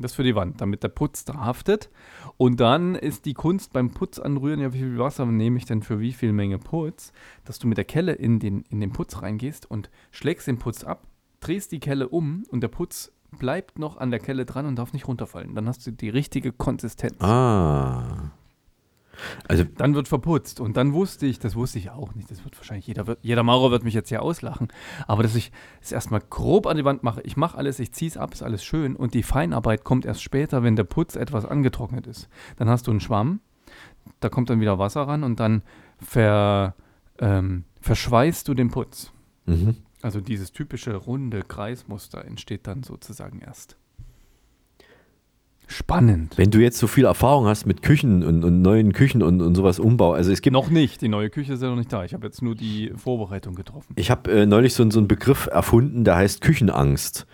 Das für die Wand, damit der Putz da haftet. Und dann ist die Kunst beim Putz anrühren, ja, wie viel Wasser nehme ich denn für wie viel Menge Putz, dass du mit der Kelle in den, in den Putz reingehst und schlägst den Putz ab, drehst die Kelle um und der Putz bleibt noch an der Kelle dran und darf nicht runterfallen. Dann hast du die richtige Konsistenz. Ah. Also Dann wird verputzt. Und dann wusste ich, das wusste ich auch nicht, das wird wahrscheinlich jeder, jeder Maurer wird mich jetzt hier auslachen, aber dass ich es erstmal grob an die Wand mache. Ich mache alles, ich ziehe es ab, ist alles schön und die Feinarbeit kommt erst später, wenn der Putz etwas angetrocknet ist. Dann hast du einen Schwamm, da kommt dann wieder Wasser ran und dann ver, ähm, verschweißt du den Putz. Mhm. Also dieses typische runde Kreismuster entsteht dann sozusagen erst. Spannend. wenn du jetzt so viel Erfahrung hast mit Küchen und, und neuen Küchen und, und sowas Umbau, also es gibt Noch nicht, die neue Küche ist ja noch nicht da. Ich habe jetzt nur die Vorbereitung getroffen. Ich habe äh, neulich so, so einen Begriff erfunden, der heißt Küchenangst,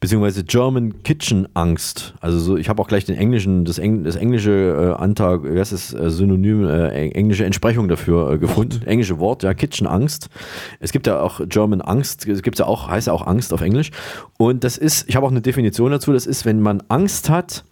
beziehungsweise German Kitchen Angst. Also so, ich habe auch gleich den englischen, das, Eng, das englische äh, heißt das, äh, Synonym, äh, eng- englische Entsprechung dafür äh, gefunden. Englische Wort, ja, Kitchen Angst. Es gibt ja auch German Angst, es gibt ja auch, heißt ja auch Angst auf Englisch. Und das ist, ich habe auch eine Definition dazu, das ist, wenn man Angst hat,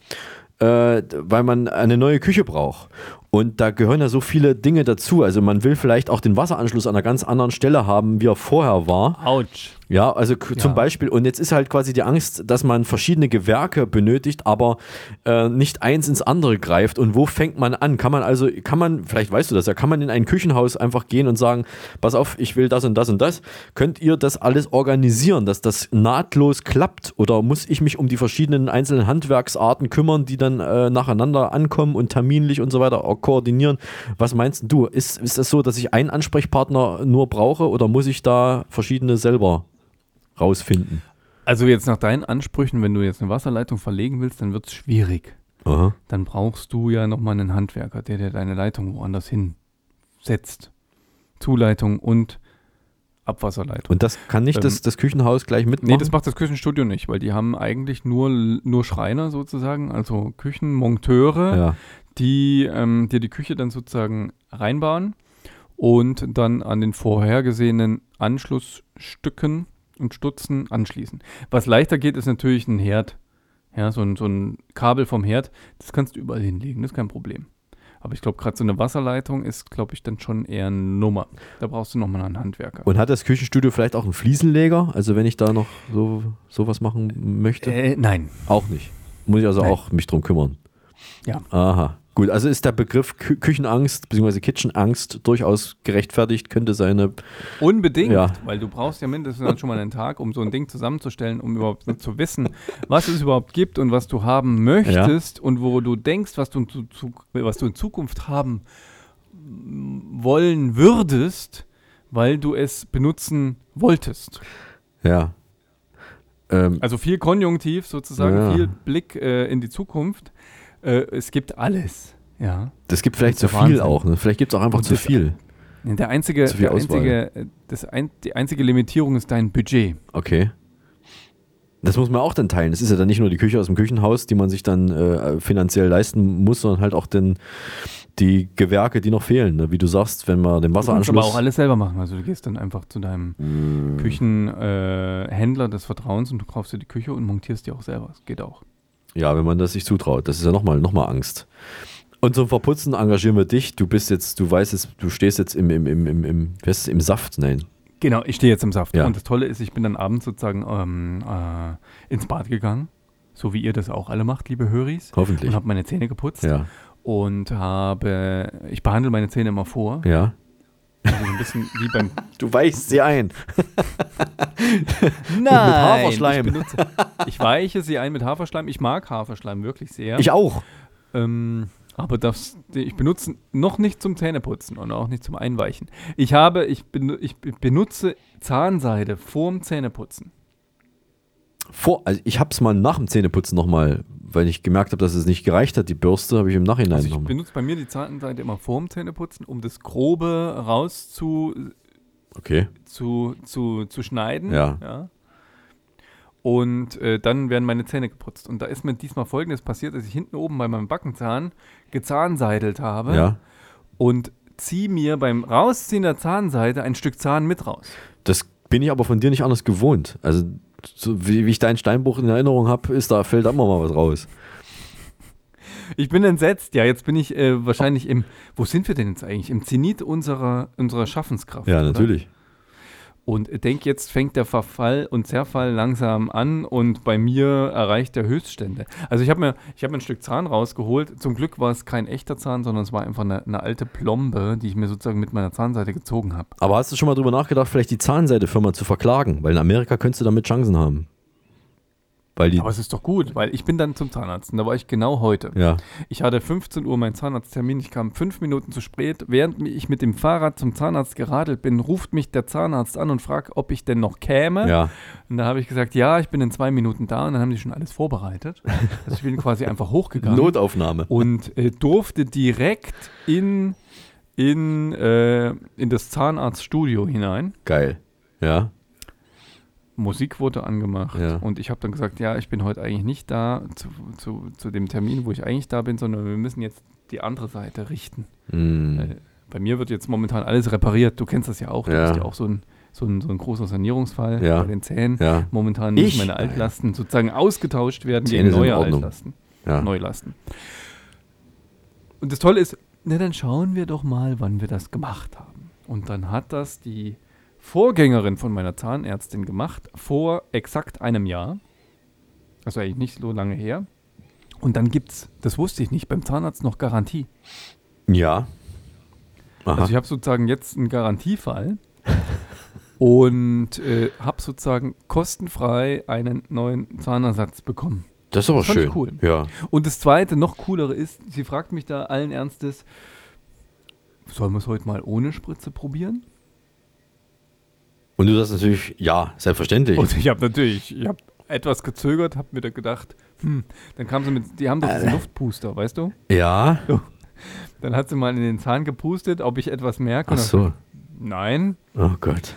äh, weil man eine neue Küche braucht. Und da gehören ja so viele Dinge dazu. Also man will vielleicht auch den Wasseranschluss an einer ganz anderen Stelle haben, wie er vorher war. Autsch. Ja, also k- zum Ja. Beispiel, und jetzt ist halt quasi die Angst, dass man verschiedene Gewerke benötigt, aber äh, nicht eins ins andere greift. Und wo fängt man an? Kann man also, kann man, vielleicht weißt du das ja, kann man in ein Küchenhaus einfach gehen und sagen, pass auf, ich will das und das und das. Könnt ihr das alles organisieren, dass das nahtlos klappt? Oder muss ich mich um die verschiedenen einzelnen Handwerksarten kümmern, die dann äh, nacheinander ankommen und terminlich und so weiter auch koordinieren? Was meinst du? Ist, ist das so, dass ich einen Ansprechpartner nur brauche oder muss ich da verschiedene selber rausfinden? Also jetzt nach deinen Ansprüchen, wenn du jetzt eine Wasserleitung verlegen willst, dann wird es schwierig. Aha. Dann brauchst du ja nochmal einen Handwerker, der dir deine Leitung woanders hinsetzt. Zuleitung und Abwasserleitung. Und das kann nicht Ähm, das, das Küchenhaus gleich mitmachen? Nee, das macht das Küchenstudio nicht, weil die haben eigentlich nur, nur Schreiner sozusagen, also Küchenmonteure, ja. die ähm, dir die Küche dann sozusagen reinbauen und dann an den vorhergesehenen Anschlussstücken und Stutzen anschließen. Was leichter geht, ist natürlich ein Herd. Ja, so ein, so ein Kabel vom Herd, das kannst du überall hinlegen, das ist kein Problem. Aber ich glaube, gerade so eine Wasserleitung ist, glaube ich, dann schon eher eine Nummer. Da brauchst du nochmal einen Handwerker. Und hat das Küchenstudio vielleicht auch einen Fliesenleger? Also wenn ich da noch so sowas machen möchte? Äh, nein. Auch nicht. Muss ich also Nein. auch mich drum kümmern. Ja. Aha. Gut, also ist der Begriff Kü Küchenangst bzw. Kitchenangst durchaus gerechtfertigt, könnte seine. Unbedingt, Ja. weil du brauchst ja mindestens dann schon mal einen Tag, um so ein Ding zusammenzustellen, um überhaupt zu wissen, was es überhaupt gibt und was du haben möchtest und wo du denkst, was du, was du in Zukunft haben wollen würdest, weil du es benutzen wolltest. Ja. Ähm, Also viel Konjunktiv sozusagen, Ja. viel Blick äh, in die Zukunft. Äh, es gibt alles. Ja. das gibt vielleicht zu Das der viel Wahnsinn. auch. Ne? Vielleicht gibt es auch einfach Und zu viel. Der einzige, Zu viel der Auswahl. einzige, äh, das ein, die einzige Limitierung ist dein Budget. Okay. Das muss man auch dann teilen. Das ist ja dann nicht nur die Küche aus dem Küchenhaus, die man sich dann äh, finanziell leisten muss, sondern halt auch den, die Gewerke, die noch fehlen. Ne? Wie du sagst, wenn man den Du kannst Wasseranschluss. aber auch alles selber machen. Also du gehst dann einfach zu deinem Mm. Küchenhändler äh, des Vertrauens und du kaufst dir die Küche und montierst die auch selber. Das geht auch. Ja, wenn man das sich zutraut. Das ist ja nochmal noch mal Angst. Und zum Verputzen engagieren wir dich. Du bist jetzt, du weißt jetzt, du stehst jetzt im, im, im, im, im, es, im Saft. Nein. Genau, ich stehe jetzt im Saft. Ja. Und das Tolle ist, ich bin dann abends sozusagen ähm, äh, ins Bad gegangen. So wie ihr das auch alle macht, liebe Höris. Hoffentlich. Und habe meine Zähne geputzt. Ja. Und habe, ich behandle meine Zähne immer vor. Ja. Also so ein bisschen wie beim Du weichst sie ein. Nein, Haferschleim. Ich, benutze, ich weiche sie ein mit Haferschleim. Ich mag Haferschleim wirklich sehr. Ich auch. Ähm, aber das, ich benutze noch nicht zum Zähneputzen und auch nicht zum Einweichen. Ich habe, ich, benu- ich be- benutze Zahnseide vorm Zähneputzen. Vor, also ich habe es mal nach dem Zähneputzen nochmal, weil ich gemerkt habe, dass es nicht gereicht hat, die Bürste, habe ich im Nachhinein Also ich nochmal. benutze bei mir die Zahnseide immer vorm Zähneputzen, um das Grobe raus zu, Okay. zu, zu, zu schneiden. Ja. Und äh, dann werden meine Zähne geputzt. Und da ist mir diesmal folgendes passiert, dass ich hinten oben bei meinem Backenzahn gezahnseidelt habe Ja. und ziehe mir beim Rausziehen der Zahnseide ein Stück Zahn mit raus. Das bin ich aber von dir nicht anders gewohnt. Also, so wie, wie ich deinen Steinbruch in Erinnerung habe, ist da, fällt da immer mal was raus. Ich bin entsetzt. Ja, jetzt bin ich äh, wahrscheinlich im. Wo sind wir denn jetzt eigentlich? Im Zenit unserer, unserer Schaffenskraft. Ja, oder? natürlich. Und denke, jetzt fängt der Verfall und Zerfall langsam an und bei mir erreicht der Höchststände. Also ich habe mir, ich hab ein Stück Zahn rausgeholt. Zum Glück war es kein echter Zahn, sondern es war einfach eine, eine alte Plombe, die ich mir sozusagen mit meiner Zahnseite gezogen habe. Aber hast du schon mal drüber nachgedacht, vielleicht die Zahnseidefirma zu verklagen? Weil in Amerika könntest du damit Chancen haben. Weil die. Aber es ist doch gut, weil ich bin dann zum Zahnarzt und da war ich genau heute. Ja. Ich hatte 15 Uhr meinen Zahnarzttermin, ich kam fünf Minuten zu spät. Während ich mit dem Fahrrad zum Zahnarzt geradelt bin, ruft mich der Zahnarzt an und fragt, ob ich denn noch käme. Ja. Und da habe ich gesagt, ja, ich bin in zwei Minuten da und dann haben die schon alles vorbereitet. Also ich bin quasi einfach hochgegangen Notaufnahme. und äh, durfte direkt in, in, äh, in das Zahnarztstudio hinein. Geil. Ja. Musik wurde angemacht Ja. und ich habe dann gesagt, ja, ich bin heute eigentlich nicht da zu, zu, zu dem Termin, wo ich eigentlich da bin, sondern wir müssen jetzt die andere Seite richten. Mm. Bei mir wird jetzt momentan alles repariert. Du kennst das ja auch. Du Ja. hast ja auch so ein, so ein, so ein großer Sanierungsfall Ja. bei den Zähnen. Ja. Momentan Ich? müssen meine Altlasten sozusagen ausgetauscht werden Zähne gegen neue. Altlasten. Neulasten. Und das Tolle ist, na dann schauen wir doch mal, wann wir das gemacht haben. Und dann hat das die Vorgängerin von meiner Zahnärztin gemacht, vor exakt einem Jahr. Also eigentlich nicht so lange her. Und dann gibt's, das wusste ich nicht, beim Zahnarzt noch Garantie. Ja. Aha. Also ich habe sozusagen jetzt einen Garantiefall und äh, habe sozusagen kostenfrei einen neuen Zahnersatz bekommen. das ist aber ich schön. cool. Ja. Und das zweite, noch coolere ist, sie fragt mich da allen Ernstes, sollen wir es heute mal ohne Spritze probieren? Und du sagst natürlich, ja, selbstverständlich. Und ich habe natürlich, ich habe etwas gezögert, habe mir da gedacht, hm, dann kam sie mit, die haben doch diesen Luftpuster, weißt du? ja. Dann hat sie mal in den Zahn gepustet, ob ich etwas merke. Ach so. Nein. Oh Gott.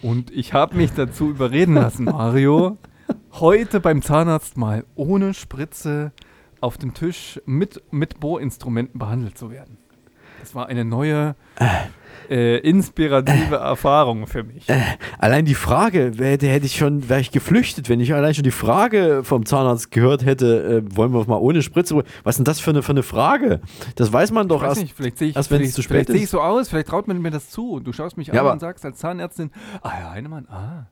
Und ich habe mich dazu überreden lassen, Mario, heute beim Zahnarzt mal ohne Spritze auf dem Tisch mit, mit Bohrinstrumenten behandelt zu werden. Das war eine neue, äh, inspirative Erfahrung für mich. Allein die Frage, hätte, hätte ich schon, wäre ich geflüchtet, wenn ich allein schon die Frage vom Zahnarzt gehört hätte, äh, wollen wir mal ohne Spritze. Was ist denn das für eine, für eine Frage? Das weiß man doch weiß erst, nicht, vielleicht sehe ich, erst wenn es zu spät vielleicht sehe ich ist. so aus, vielleicht traut man mir das zu und du schaust mich Ja, an und sagst als Zahnärztin, ah Herr Heinemann, ah,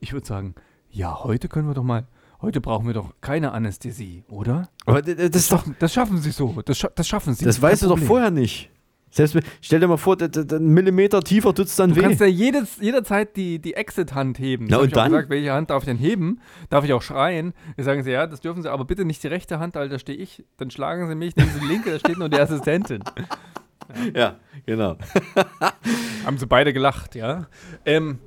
ich würde sagen, ja, heute können wir doch mal, heute brauchen wir doch keine Anästhesie, oder? Aber d- d- das ist doch, schaffen, das schaffen Sie so, das, scha das schaffen Sie. das weißt du doch vorher nicht. Selbst, stell dir mal vor, einen Millimeter tiefer tut es dann Du weh. kannst ja jedes, jederzeit die, die Exit-Hand heben. Na, und ich dann? Gesagt, welche Hand darf ich denn heben? Darf ich auch schreien? Wir sagen sie, ja, das dürfen sie, aber bitte nicht die rechte Hand, weil da stehe ich. Dann schlagen sie mich, nehmen sie die linke, da steht nur die Assistentin. ja, genau. Haben sie beide gelacht, ja. Ähm,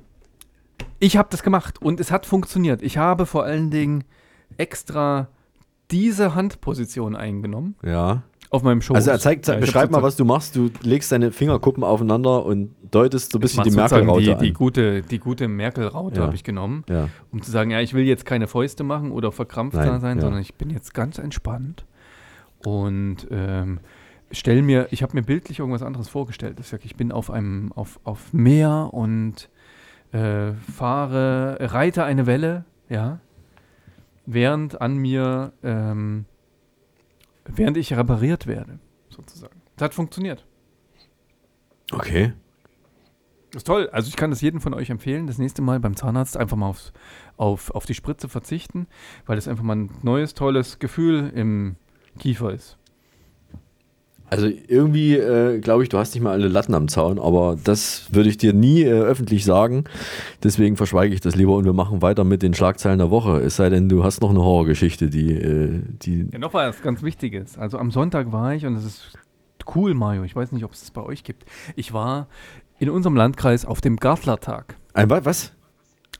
ich habe das gemacht und es hat funktioniert. Ich habe vor allen Dingen extra diese Handposition eingenommen Ja. Auf meinem Schoß. Also er zeigt, Ja, beschreib mal, was du machst. Du legst deine Fingerkuppen aufeinander und deutest so ein bisschen die Merkel-Raute die, an. die gute, die gute Merkel-Raute Ja. habe ich genommen, Ja. um zu sagen, ja, ich will jetzt keine Fäuste machen oder verkrampft Nein, da sein, sondern ich bin jetzt ganz entspannt und ähm, stell mir, ich habe mir bildlich irgendwas anderes vorgestellt. Ich sag, ich bin auf einem, auf, auf Meer und äh, fahre, reite eine Welle, ja, während an mir, ähm, während ich repariert werde, sozusagen. Das hat funktioniert. Okay. Das ist toll. Also ich kann das jedem von euch empfehlen, das nächste Mal beim Zahnarzt einfach mal aufs, auf, auf die Spritze verzichten, weil das einfach mal ein neues, tolles Gefühl im Kiefer ist. Also irgendwie äh, glaube ich, du hast nicht mal alle Latten am Zaun, aber das würde ich dir nie äh, öffentlich sagen. Deswegen verschweige ich das lieber und wir machen weiter mit den Schlagzeilen der Woche. Es sei denn, du hast noch eine Horrorgeschichte, die, äh, die Ja, noch was ganz Wichtiges. Also am Sonntag war ich, und das ist cool, Mario, ich weiß nicht, ob es das bei euch gibt. Ich war in unserem Landkreis auf dem Gartlertag. ein wa- was?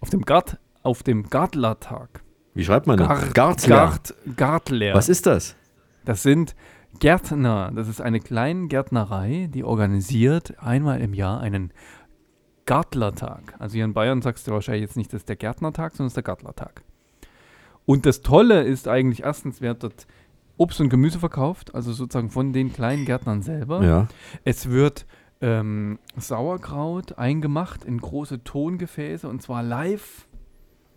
Auf dem Gart, auf dem Gartlertag. Wie schreibt man das? Gart, Gartler. Gart, Gartler. Was ist das? Das sind Gärtner. Das ist eine kleine Gärtnerei, die organisiert einmal im Jahr einen Gartlertag. Also hier in Bayern sagst du wahrscheinlich jetzt nicht, das ist der Gärtnertag, sondern das ist der Gartlertag. Und das Tolle ist eigentlich erstens, wird dort Obst und Gemüse verkauft, also sozusagen von den kleinen Gärtnern selber. Ja. Es wird ähm, Sauerkraut eingemacht in große Tongefäße und zwar live,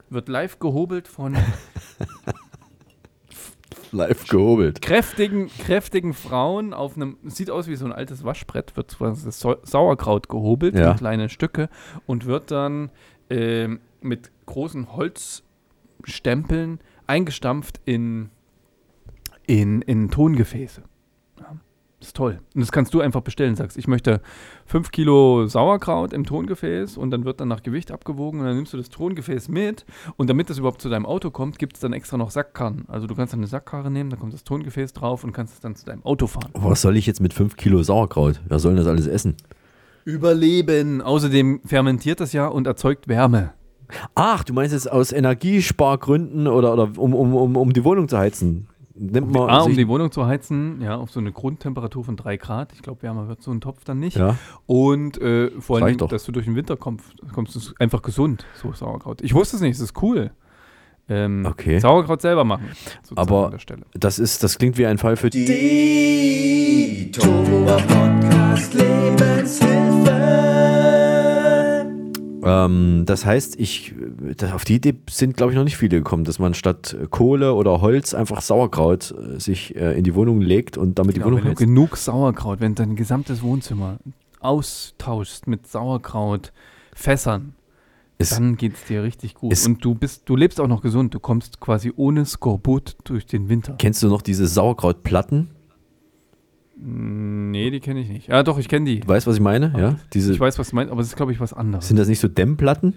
wird live gehobelt von Live gehobelt. kräftigen, kräftigen Frauen auf einem, sieht aus wie so ein altes Waschbrett, wird Sauerkraut gehobelt Ja. in kleine Stücke und wird dann ähm, mit großen Holzstempeln eingestampft in, in, in Tongefäße. Ist toll. Und das kannst du einfach bestellen. Sagst, ich möchte 5 Kilo Sauerkraut im Tongefäß und dann wird dann nach Gewicht abgewogen und dann nimmst du das Tongefäß mit und damit das überhaupt zu deinem Auto kommt, gibt es dann extra noch Sackkarren. Also du kannst dann eine Sackkarre nehmen, da kommt das Tongefäß drauf und kannst es dann zu deinem Auto fahren. Was soll ich jetzt mit 5 Kilo Sauerkraut? Wer soll denn das alles essen? Überleben. Außerdem fermentiert das ja und erzeugt Wärme. Ach, du meinst jetzt aus Energiespargründen oder, oder um, um, um, um die Wohnung zu heizen? Nimmt man Ah, um die Wohnung zu heizen, ja, auf so eine Grundtemperatur von 3 Grad. Ich glaube, wärmer wird so ein Topf dann nicht. Ja. Und äh, vor allem, dass du durch den Winter kommst, kommst du einfach gesund, so Sauerkraut. Ich wusste es nicht, es ist cool. Ähm, Okay. Sauerkraut selber machen. Aber an der Stelle. das ist, das klingt wie ein Fall für die. Die Podcast Lebenshilfe. Ähm, das heißt, ich, auf die Idee sind, glaube ich, noch nicht viele gekommen, dass man statt Kohle oder Holz einfach Sauerkraut äh, sich äh, in die Wohnung legt und damit die Genau, Wohnung wenn du genug Sauerkraut, wenn du dein gesamtes Wohnzimmer austauschst mit Sauerkrautfässern, Ist- dann geht es dir richtig gut. Und du bist, du lebst auch noch gesund. Du kommst quasi ohne Skorbut durch den Winter. Kennst du noch diese Sauerkrautplatten? Nee, die kenne ich nicht. Ja, doch, ich kenne die. Du weißt, was ich meine? Ja? Diese, Ich weiß, was du meinst, aber es ist, glaube ich, was anderes. sind das nicht so Dämmplatten?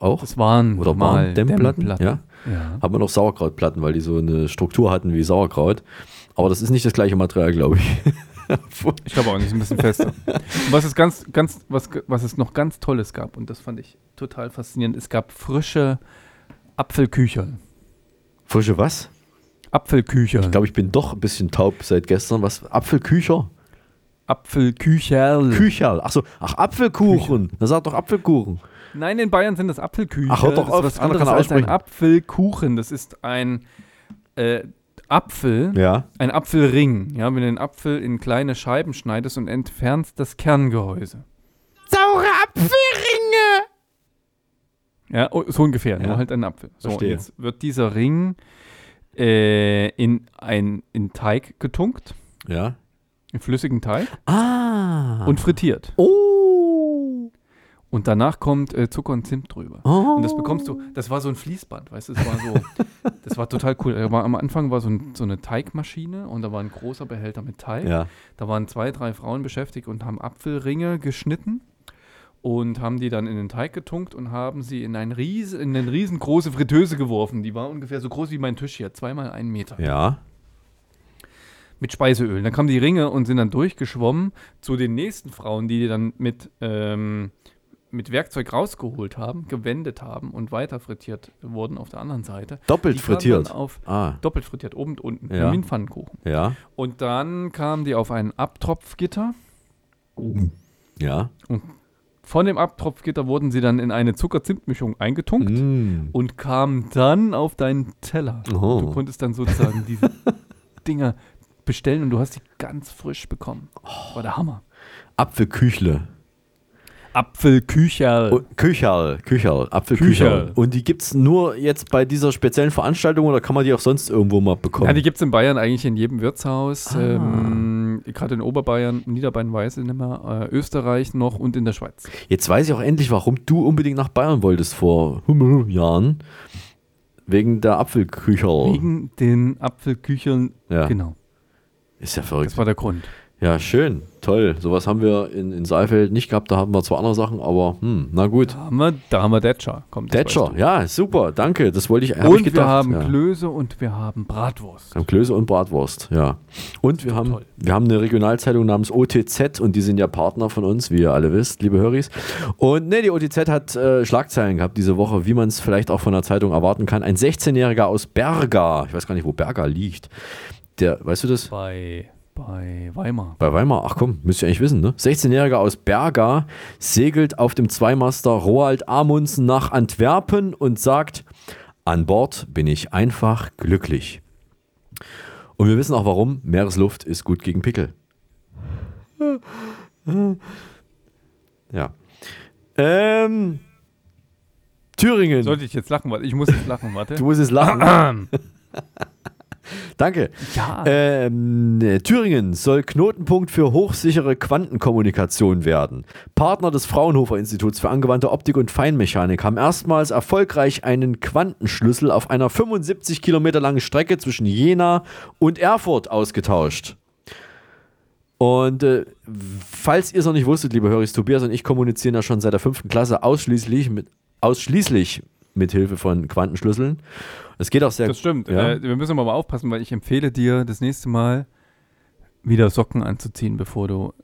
Auch? Das waren Oder mal waren Dämmplatten? Dämmplatten. Ja. Ja. Hat man noch Sauerkrautplatten, weil die so eine Struktur hatten wie Sauerkraut. Aber das ist nicht das gleiche Material, glaube ich. Ich glaube auch nicht, ist ein bisschen fester. Und was es ganz, ganz, was, was es noch ganz Tolles gab, und das fand ich total faszinierend, es gab frische Apfelkücherl. Frische was? Apfelkücherl. Ich glaube, ich bin doch ein bisschen taub seit gestern. Was? Apfelkücher? Apfelkücherl. Kücherl. Ach so, ach, Apfelkuchen. Da sagt doch Apfelkuchen. Nein, in Bayern sind das Apfelkücher. Ach, hört doch das auf, ist was anderes als ein. Apfelkuchen. Das ist ein äh, Apfel, Ja. ein Apfelring. Ja, wenn du den Apfel in kleine Scheiben schneidest und entfernst das Kerngehäuse. Saure Apfelringe! Ja, oh, so ungefähr, Ja. nur halt ein Apfel. So, und Verstehe. jetzt wird dieser Ring äh, in ein in Teig getunkt, Ja. in flüssigen Teig Ah. und frittiert. Oh. Und danach kommt äh, Zucker und Zimt drüber. Oh. Und das bekommst du, das war so ein Fließband, weißt du, das war so, das war total cool. Da war, am Anfang war so, ein, so eine Teigmaschine und da war ein großer Behälter mit Teig. Ja. Da waren zwei, drei Frauen beschäftigt und haben Apfelringe geschnitten und haben die dann in den Teig getunkt und haben sie in, ein Ries, in eine riesengroße Fritteuse geworfen. Die war ungefähr so groß wie mein Tisch hier, zweimal einen Meter. Ja. Mit Speiseöl. Dann kamen die Ringe und sind dann durchgeschwommen zu den nächsten Frauen, die die dann mit, ähm, mit Werkzeug rausgeholt haben, gewendet haben und weiter frittiert wurden auf der anderen Seite. Doppelt Die frittiert. Auf, Ah. Doppelt frittiert, oben und unten. Ja. Pfannkuchen. Ja. Und dann kamen die auf ein Abtropfgitter. Ja. Und von dem Abtropfgitter wurden sie dann in eine Zucker-Zimt-Mischung eingetunkt Mm. und kamen dann auf deinen Teller. Oh. Du konntest dann sozusagen diese Dinger bestellen und du hast die ganz frisch bekommen. Das war der Hammer. Apfelküchle. Apfelkücherl. Oh, Kücherl, Kücherl, Apfelkücherl. Kücherl. Und die gibt es nur jetzt bei dieser speziellen Veranstaltung oder kann man die auch sonst irgendwo mal bekommen? Ja, die gibt es in Bayern eigentlich in jedem Wirtshaus. Ah. Ähm, Gerade in Oberbayern, Niederbayern weiß ich nicht mehr, äh, Österreich noch und in der Schweiz. Jetzt weiß ich auch endlich, warum du unbedingt nach Bayern wolltest vor Jahren. Wegen der Apfelkücherl. Wegen den Apfelkücheln. Ja. Genau. Ist ja verrückt. Das war der Grund. Ja, schön, toll. Sowas haben wir in, in Saalfeld nicht gehabt. Da hatten wir zwar andere Sachen, aber hm, na gut. Da haben wir, da haben wir Detscher. Kommt, das Detscher, ja, super, danke. Das wollte ich, hab Und ich wir haben ja. Klöße und wir haben Bratwurst. Wir haben Klöße und Bratwurst, ja. Und wir haben, toll. wir haben eine Regionalzeitung namens OTZ und die sind ja Partner von uns, wie ihr alle wisst, liebe Höris. Und ne, die OTZ hat äh, Schlagzeilen gehabt diese Woche, wie man es vielleicht auch von der Zeitung erwarten kann. Ein 16-Jähriger aus Berga, ich weiß gar nicht, wo Berga liegt. Der, weißt du das? Bei, bei Weimar. Bei Weimar, ach komm, müsst ihr eigentlich wissen, ne? 16-Jähriger aus Berga segelt auf dem Zweimaster Roald Amundsen nach Antwerpen und sagt, an Bord bin ich einfach glücklich. Und wir wissen auch warum, Meeresluft ist gut gegen Pickel. Ja. Ähm, Thüringen. Sollte ich jetzt lachen? Warte, Ich muss jetzt lachen, warte. Du musst jetzt lachen. Danke. Ja. Ähm, äh, Thüringen soll Knotenpunkt für hochsichere Quantenkommunikation werden. Partner des Fraunhofer Instituts für angewandte Optik und Feinmechanik haben erstmals erfolgreich einen Quantenschlüssel auf einer 75 Kilometer langen Strecke zwischen Jena und Erfurt ausgetauscht. Und äh, falls ihr es noch nicht wusstet, liebe Höris, Tobias und ich kommunizieren ja schon seit der fünften Klasse ausschließlich mit, ausschließlich mit Hilfe von Quantenschlüsseln. Es geht auch sehr Das stimmt. Ja. Äh, wir müssen aber mal aufpassen, weil ich empfehle dir, das nächste Mal wieder Socken anzuziehen, bevor du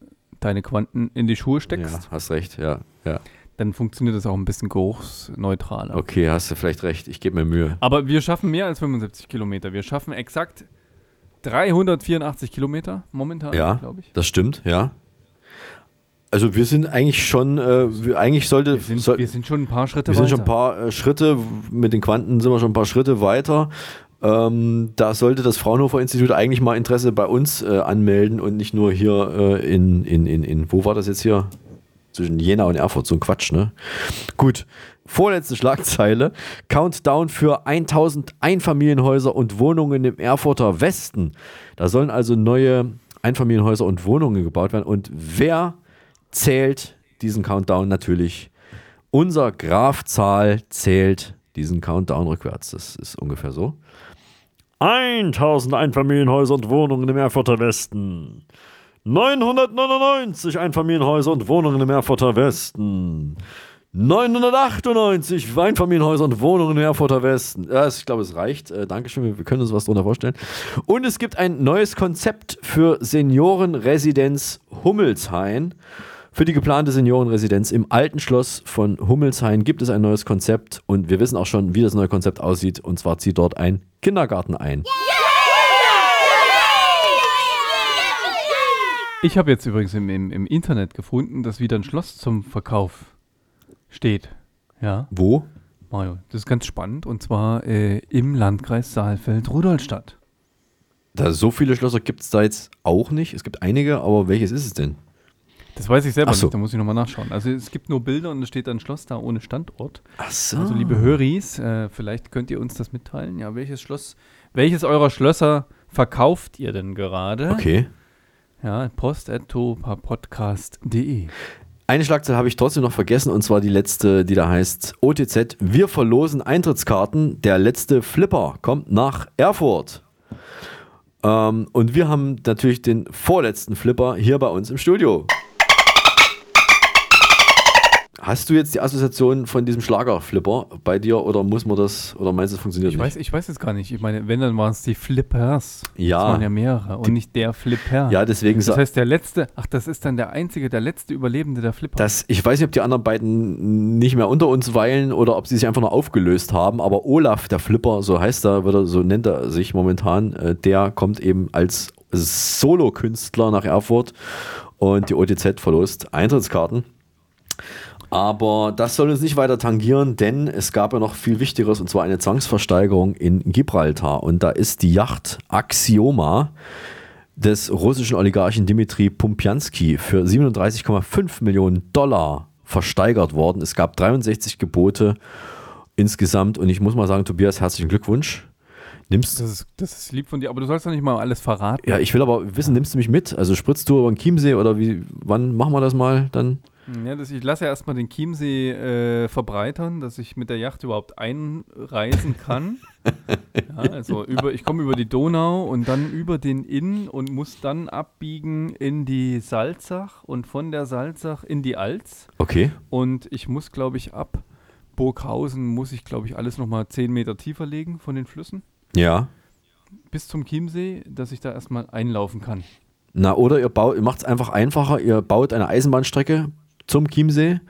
deine Quanten in die Schuhe Ja, steckst. hast recht, ja. ja. Dann funktioniert das auch ein bisschen geruchsneutraler. Okay, hast du vielleicht recht. Ich gebe mir Mühe. Aber wir schaffen mehr als 75 Kilometer. Wir schaffen exakt 384 Kilometer momentan, Ja, glaube ich. das stimmt, ja. Also wir sind eigentlich schon, äh, wir, eigentlich sollte, Wir sind, soll, wir sind schon ein paar Schritte wir sind weiter. schon ein paar äh, Schritte, mit den Quanten sind wir schon ein paar Schritte weiter. Ähm, da sollte das Fraunhofer Institut eigentlich mal Interesse bei uns äh, anmelden und nicht nur hier äh, in, in, in, in, wo war das jetzt hier? Zwischen Jena und Erfurt, so ein Quatsch, ne? Gut, vorletzte Schlagzeile. Countdown für 1000 Einfamilienhäuser und Wohnungen im Erfurter Westen. Da sollen also neue Einfamilienhäuser und Wohnungen gebaut werden. Und wer zählt diesen Countdown natürlich? Unser Grafzahl zählt diesen Countdown rückwärts. Das ist ungefähr so. 1000 Einfamilienhäuser und Wohnungen im Erfurter Westen. 999 Einfamilienhäuser und Wohnungen im Erfurter Westen. 998 Einfamilienhäuser und Wohnungen im Erfurter Westen. Ja, ich glaube, es reicht. Äh, Dankeschön, wir, können uns was darunter vorstellen. Und es gibt ein neues Konzept für Seniorenresidenz Hummelshain. Für die geplante Seniorenresidenz im alten Schloss von Hummelshain gibt es ein neues Konzept und wir wissen auch schon, wie das neue Konzept aussieht. Und zwar zieht dort ein Kindergarten ein. Ich habe jetzt übrigens im, im, im Internet gefunden, dass wieder ein Schloss zum Verkauf steht. Ja, Wo? Mario, das ist ganz spannend und zwar äh, im Landkreis Saalfeld-Rudolstadt. Da so viele Schlösser gibt es da jetzt auch nicht. Es gibt einige, aber welches ist es denn? Das weiß ich selber so. nicht, da muss ich nochmal nachschauen. Also es gibt nur Bilder und es steht ein Schloss da ohne Standort. Ach so. Also liebe Höris, äh, vielleicht könnt ihr uns das mitteilen. Ja, welches Schloss, welches eurer Schlösser verkauft ihr denn gerade? Okay. Ja, post.topapodcast.de. Eine Schlagzeile habe ich trotzdem noch vergessen und zwar die letzte, die da heißt OTZ. Wir verlosen Eintrittskarten. Der letzte Flipper kommt nach Erfurt. Ähm, und wir haben natürlich den vorletzten Flipper hier bei uns im Studio. Hast du jetzt die Assoziation von diesem Schlagerflipper bei dir oder muss man das oder meinst du, es funktioniert Ich nicht? weiß, ich weiß jetzt gar nicht. Ich meine, wenn, dann waren es die Flippers. Ja. Das waren ja mehrere und nicht der Flipper. Ja, deswegen Das heißt, der letzte, ach, das ist dann der einzige, der letzte Überlebende der Flipper. Das, ich weiß nicht, ob die anderen beiden nicht mehr unter uns weilen oder ob sie sich einfach nur aufgelöst haben, aber Olaf, der Flipper, so heißt er, er, so nennt er sich momentan, äh, der kommt eben als Solokünstler nach Erfurt und die OTZ verlost Eintrittskarten. Aber das soll uns nicht weiter tangieren, denn es gab ja noch viel Wichtigeres und zwar eine Zwangsversteigerung in Gibraltar. Und da ist die Yacht Axioma des russischen Oligarchen Dimitri Pumpiansky für 37,5 Millionen Dollar versteigert worden. Es gab 63 Gebote insgesamt und ich muss mal sagen, Tobias, herzlichen Glückwunsch. Nimmst Das ist, das ist lieb von dir, aber du sollst doch nicht mal alles verraten. ja, ich will aber wissen, nimmst du mich mit? Also spritzt du über den Chiemsee oder wie, wann machen wir das mal dann? Ja, das, ich lasse ja erstmal den Chiemsee äh, verbreitern, dass ich mit der Yacht überhaupt einreisen kann. ja, also über, ich komme über die Donau und dann über den Inn und muss dann abbiegen in die Salzach und von der Salzach in die Alz. Okay. Und ich muss, glaube ich, ab Burghausen muss ich, glaube ich, alles nochmal 10 Meter tiefer legen von den Flüssen Ja. bis zum Chiemsee, dass ich da erstmal einlaufen kann. Na, oder ihr baut, ihr macht es einfach einfacher, ihr baut eine Eisenbahnstrecke zum Chiemsee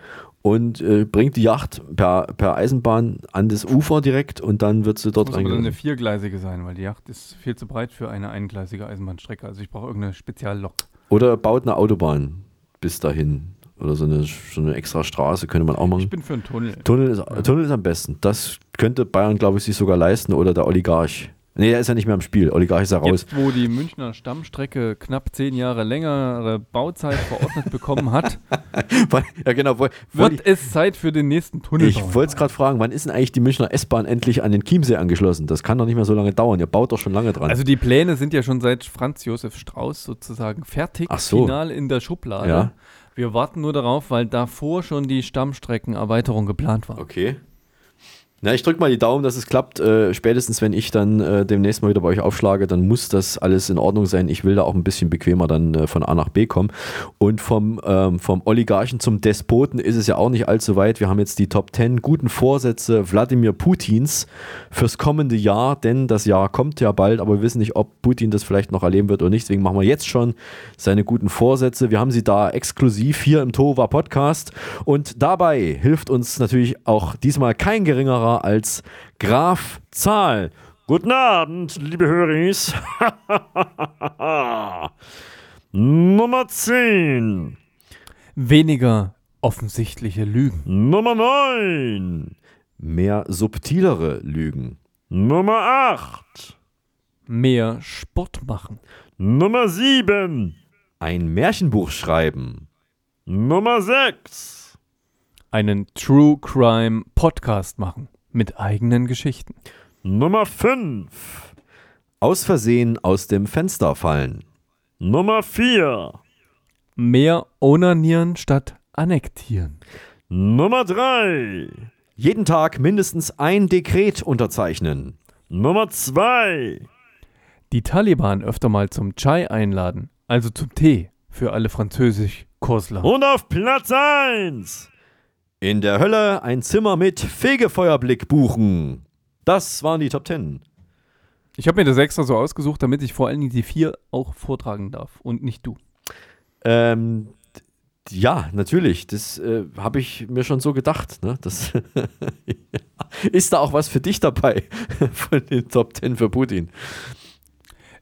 und äh, bringt die Yacht per, per Eisenbahn an das Ufer direkt und dann wird sie dort Das muss aber eine viergleisige sein, weil die Yacht ist viel zu breit für eine eingleisige Eisenbahnstrecke. Also ich brauche irgendeine Speziallok. Oder baut eine Autobahn bis dahin. Oder so eine, so eine extra Straße könnte man auch machen. Ich bin für einen Tunnel. Tunnel ist, Tunnel ist am besten. Das könnte Bayern, glaube ich, sich sogar leisten oder der Oligarch. Nee, der ist ja nicht mehr im Spiel. Oligarch ist ja raus. Jetzt, wo die Münchner Stammstrecke knapp zehn Jahre längere Bauzeit verordnet bekommen hat, ja, genau. Wo, wird es Zeit für den nächsten Tunnel. ich wollte es gerade fragen, wann ist denn eigentlich die Münchner S-Bahn endlich an den Chiemsee angeschlossen? Das kann doch nicht mehr so lange dauern. Ihr baut doch schon lange dran. Also die Pläne sind ja schon seit Franz Josef Strauß sozusagen fertig, Ach so. final in der Schublade. Ja. Wir warten nur darauf, weil davor schon die Stammstreckenerweiterung geplant war. Okay. Na, ich drücke mal die Daumen, dass es klappt. Äh, spätestens, wenn ich dann äh, demnächst mal wieder bei euch aufschlage, dann muss das alles in Ordnung sein. Ich will da auch ein bisschen bequemer dann äh, von A nach B kommen. Und vom, ähm, vom Oligarchen zum Despoten ist es ja auch nicht allzu weit. Wir haben jetzt die Top 10 guten Vorsätze Wladimir Putins fürs kommende Jahr, denn das Jahr kommt ja bald, aber wir wissen nicht, ob Putin das vielleicht noch erleben wird oder nicht. Deswegen machen wir jetzt schon seine guten Vorsätze. Wir haben sie da exklusiv hier im Tova Podcast und dabei hilft uns natürlich auch diesmal kein geringerer als Graf Zahl. Guten Abend, liebe Höris. Nummer 10. Weniger offensichtliche Lügen. Nummer 9. Mehr subtilere Lügen. Nummer 8. Mehr Sport machen. Nummer 7. Ein Märchenbuch schreiben. Nummer 6. Einen True Crime Podcast machen. Mit eigenen Geschichten. Nummer 5. Aus Versehen aus dem Fenster fallen. Nummer 4. Mehr onanieren statt annektieren. Nummer 3. Jeden Tag mindestens ein Dekret unterzeichnen. Nummer 2. Die Taliban öfter mal zum Chai einladen, also zum Tee für alle Französisch-Kursler. Und auf Platz 1. In der Hölle ein Zimmer mit Fegefeuerblick buchen. Das waren die Top 10. Ich habe mir das extra so ausgesucht, damit ich vor allen Dingen die vier auch vortragen darf und nicht du. Ähm, ja, natürlich. Das äh, habe ich mir schon so gedacht. Ne? Das ist da auch was für dich dabei von den Top 10 für Putin?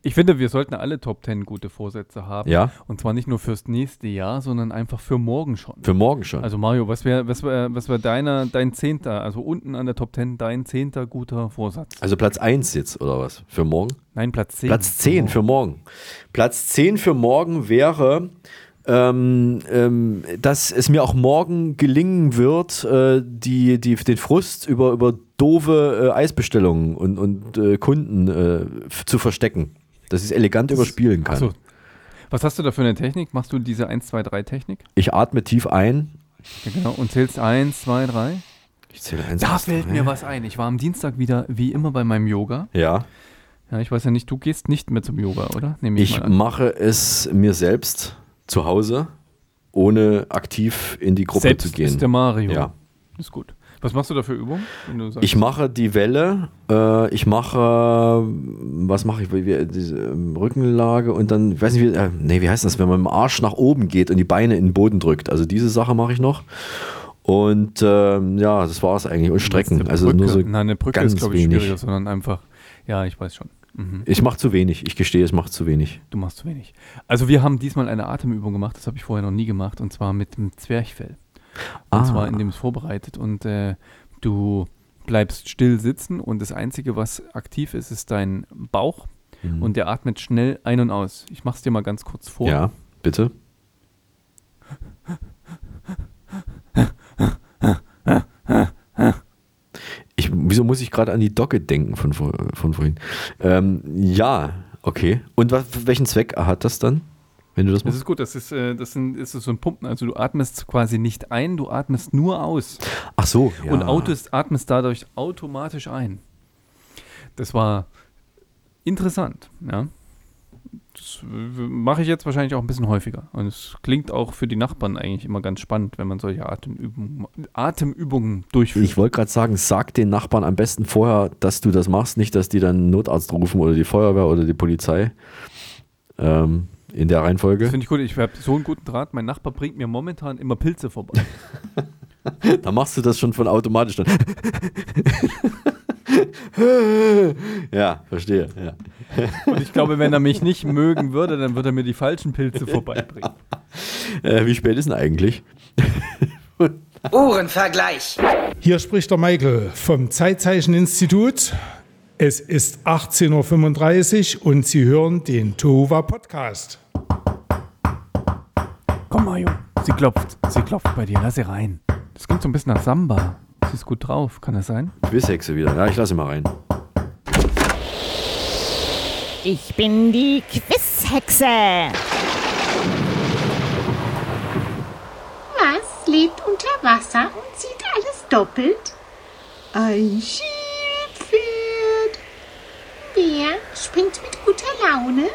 Ich finde, wir sollten alle Top 10 gute Vorsätze haben. Ja. Und zwar nicht nur fürs nächste Jahr, sondern einfach für morgen schon. Für morgen schon. Also Mario, was wäre was wär, was wär deiner, dein zehnter, also unten an der Top 10, dein zehnter guter Vorsatz? Also Platz 1 jetzt, oder was? Für morgen? Nein, Platz 10. Platz 10 für morgen. Platz 10 für morgen wäre, ähm, ähm, dass es mir auch morgen gelingen wird, äh, die, die, den Frust über, über doofe äh, Eisbestellungen und, und äh, Kunden äh, zu verstecken. Dass ich es elegant überspielen kann. Achso. Was hast du da für eine Technik? Machst du diese 1, 2, 3 Technik? Ich atme tief ein. Ja, genau. Und zählst 1, 2, 3? Ich zähle 1, Da fällt mir was ein. Ich war am Dienstag wieder, wie immer, bei meinem Yoga. Ja. Ja, ich weiß ja nicht, du gehst nicht mehr zum Yoga, oder? Nehme ich, Ich mal an. mache es mir selbst zu Hause, ohne aktiv in die Gruppe Selbst zu gehen. ist der Mario. Ja. Ist gut. Was machst du da für Übungen? Ich mache die Welle, äh, ich mache, was mache ich, wie, diese ähm, Rückenlage und dann, ich weiß nicht, wie, äh, nee, wie heißt das, wenn man mit dem Arsch nach oben geht und die Beine in den Boden drückt. Also diese Sache mache ich noch. Und ähm, ja, das war es eigentlich. Und Strecken. Also nur so Nein, eine Brücke ganz ist, glaube ich, wenig. schwieriger, sondern einfach, ja, ich weiß schon. Mhm. Ich mache zu wenig. Ich gestehe, ich mache zu wenig. Du machst zu wenig. Also wir haben diesmal eine Atemübung gemacht, das habe ich vorher noch nie gemacht, und zwar mit dem Zwerchfell. Und Ah. zwar indem es vorbereitet und äh, du bleibst still sitzen und das Einzige, was aktiv ist, ist dein Bauch Mhm. und der atmet schnell ein und aus. Ich mache es dir mal ganz kurz vor. Ja, bitte. Ich, wieso muss ich gerade an die Docke denken von, von vorhin? Ähm, ja, okay. Und was, welchen Zweck hat das dann, wenn du das Das machst? ist gut, das ist, äh, das, sind, das ist so ein Pumpen. Also du atmest quasi nicht ein, du atmest nur aus. Ach so, ja. Und Autos, atmest dadurch automatisch ein. Das war interessant, ja. Das äh, mache ich jetzt wahrscheinlich auch ein bisschen häufiger. Und es klingt auch für die Nachbarn eigentlich immer ganz spannend, wenn man solche Atemübungen, Atemübungen durchführt. Ich wollte gerade sagen, sag den Nachbarn am besten vorher, dass du das machst, nicht, dass die dann einen Notarzt rufen oder die Feuerwehr oder die Polizei. Ähm, in der Reihenfolge. Das finde ich gut. Ich habe so einen guten Draht. Mein Nachbar bringt mir momentan immer Pilze vorbei. Da machst du das schon von automatisch dann. ja, verstehe. Ja. Und ich glaube, wenn er mich nicht mögen würde, dann würde er mir die falschen Pilze vorbeibringen. Äh, wie spät ist denn eigentlich? Uhrenvergleich. Hier spricht der Michael vom Zeitzeicheninstitut. Es ist 18.35 Uhr und Sie hören den Tova Podcast. Komm, Mario. Sie klopft. Sie klopft bei dir. Lass sie rein. Das klingt so ein bisschen nach Samba. Sie ist gut drauf. Kann das sein? Quizhexe wieder. Ja, ich lasse mal rein. Ich bin die Quizhexe. Was lebt unter Wasser und sieht alles doppelt? Ein Skipferd. Wer springt mit guter Laune?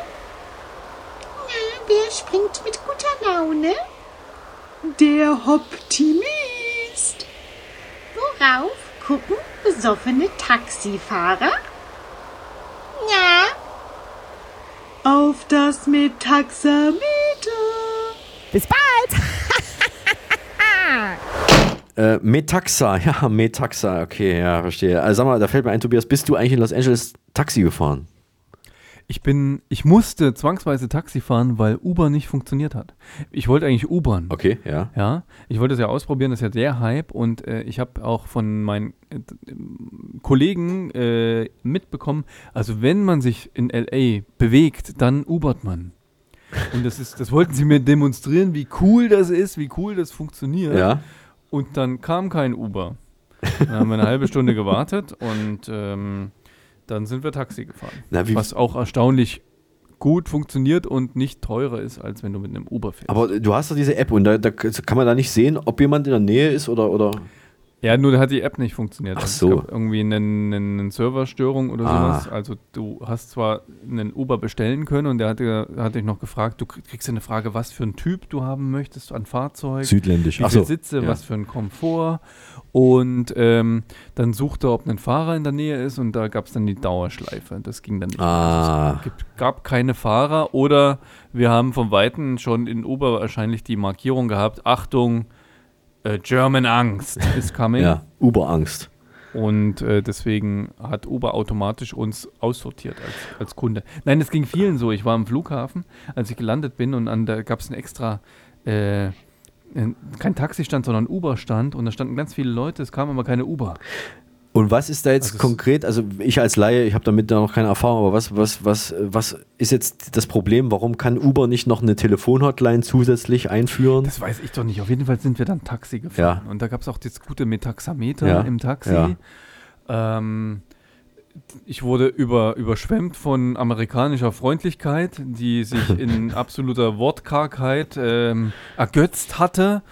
Na, wer springt mit guter Laune? Der Optimist. Worauf gucken besoffene Taxifahrer? Ja. Auf das mit Taxameter. Bis bald. Äh, Metaxa, ja, Metaxa, okay, ja, verstehe. Also sag mal, da fällt mir ein, Tobias, bist du eigentlich in Los Angeles Taxi gefahren? Ich bin, ich musste zwangsweise Taxi fahren, weil Uber nicht funktioniert hat. Ich wollte eigentlich Ubern. Okay, ja. Ja, ich wollte es ja ausprobieren, das ist ja der Hype und äh, ich habe auch von meinen äh, Kollegen äh, mitbekommen, also wenn man sich in LA bewegt, dann ubert man. Und das ist, das wollten sie mir demonstrieren, wie cool das ist, wie cool das funktioniert. Ja. Und dann kam kein Uber. Dann haben wir eine halbe Stunde gewartet und ähm, dann sind wir Taxi gefahren. Na, was auch erstaunlich gut funktioniert und nicht teurer ist, als wenn du mit einem Uber fährst. Aber du hast doch diese App und da, da kann man da nicht sehen, ob jemand in der Nähe ist oder. oder Ja, nur da hat die App nicht funktioniert. Ach Also so. Es gab irgendwie eine, eine, eine Serverstörung oder Ah. sowas. Also du hast zwar einen Uber bestellen können und der hatte, hat dich noch gefragt, du krieg- kriegst ja eine Frage, was für ein Typ du haben möchtest an Fahrzeug. Südländisch. Wie Ach so, Sitze, ja. was für ein Komfort. Und ähm, dann suchte er, ob ein Fahrer in der Nähe ist und da gab es dann die Dauerschleife. Das ging dann nicht. Ah. Also es gibt, gab keine Fahrer oder wir haben vom Weiten schon in Uber wahrscheinlich die Markierung gehabt, Achtung, German Angst is coming. ja, Uber-Angst. Und äh, deswegen hat Uber automatisch uns aussortiert als, als Kunde. Nein, es ging vielen so. Ich war am Flughafen, als ich gelandet bin und an, da gab es ein extra, äh, kein Taxistand, sondern Uber-Stand und da standen ganz viele Leute, es kam aber keine Uber. Und was ist da jetzt Also konkret, also ich als Laie, ich habe damit noch keine Erfahrung, aber was, was, was, was ist jetzt das Problem? Warum kann Uber nicht noch eine Telefonhotline zusätzlich einführen? Das weiß ich doch nicht. Auf jeden Fall sind wir dann Taxi gefahren. Ja. Und da gab es auch das gute mit Taxameter Ja. im Taxi. Ja. Ähm, ich wurde über, überschwemmt von amerikanischer Freundlichkeit, die sich in absoluter Wortkargheit ähm, ergötzt hatte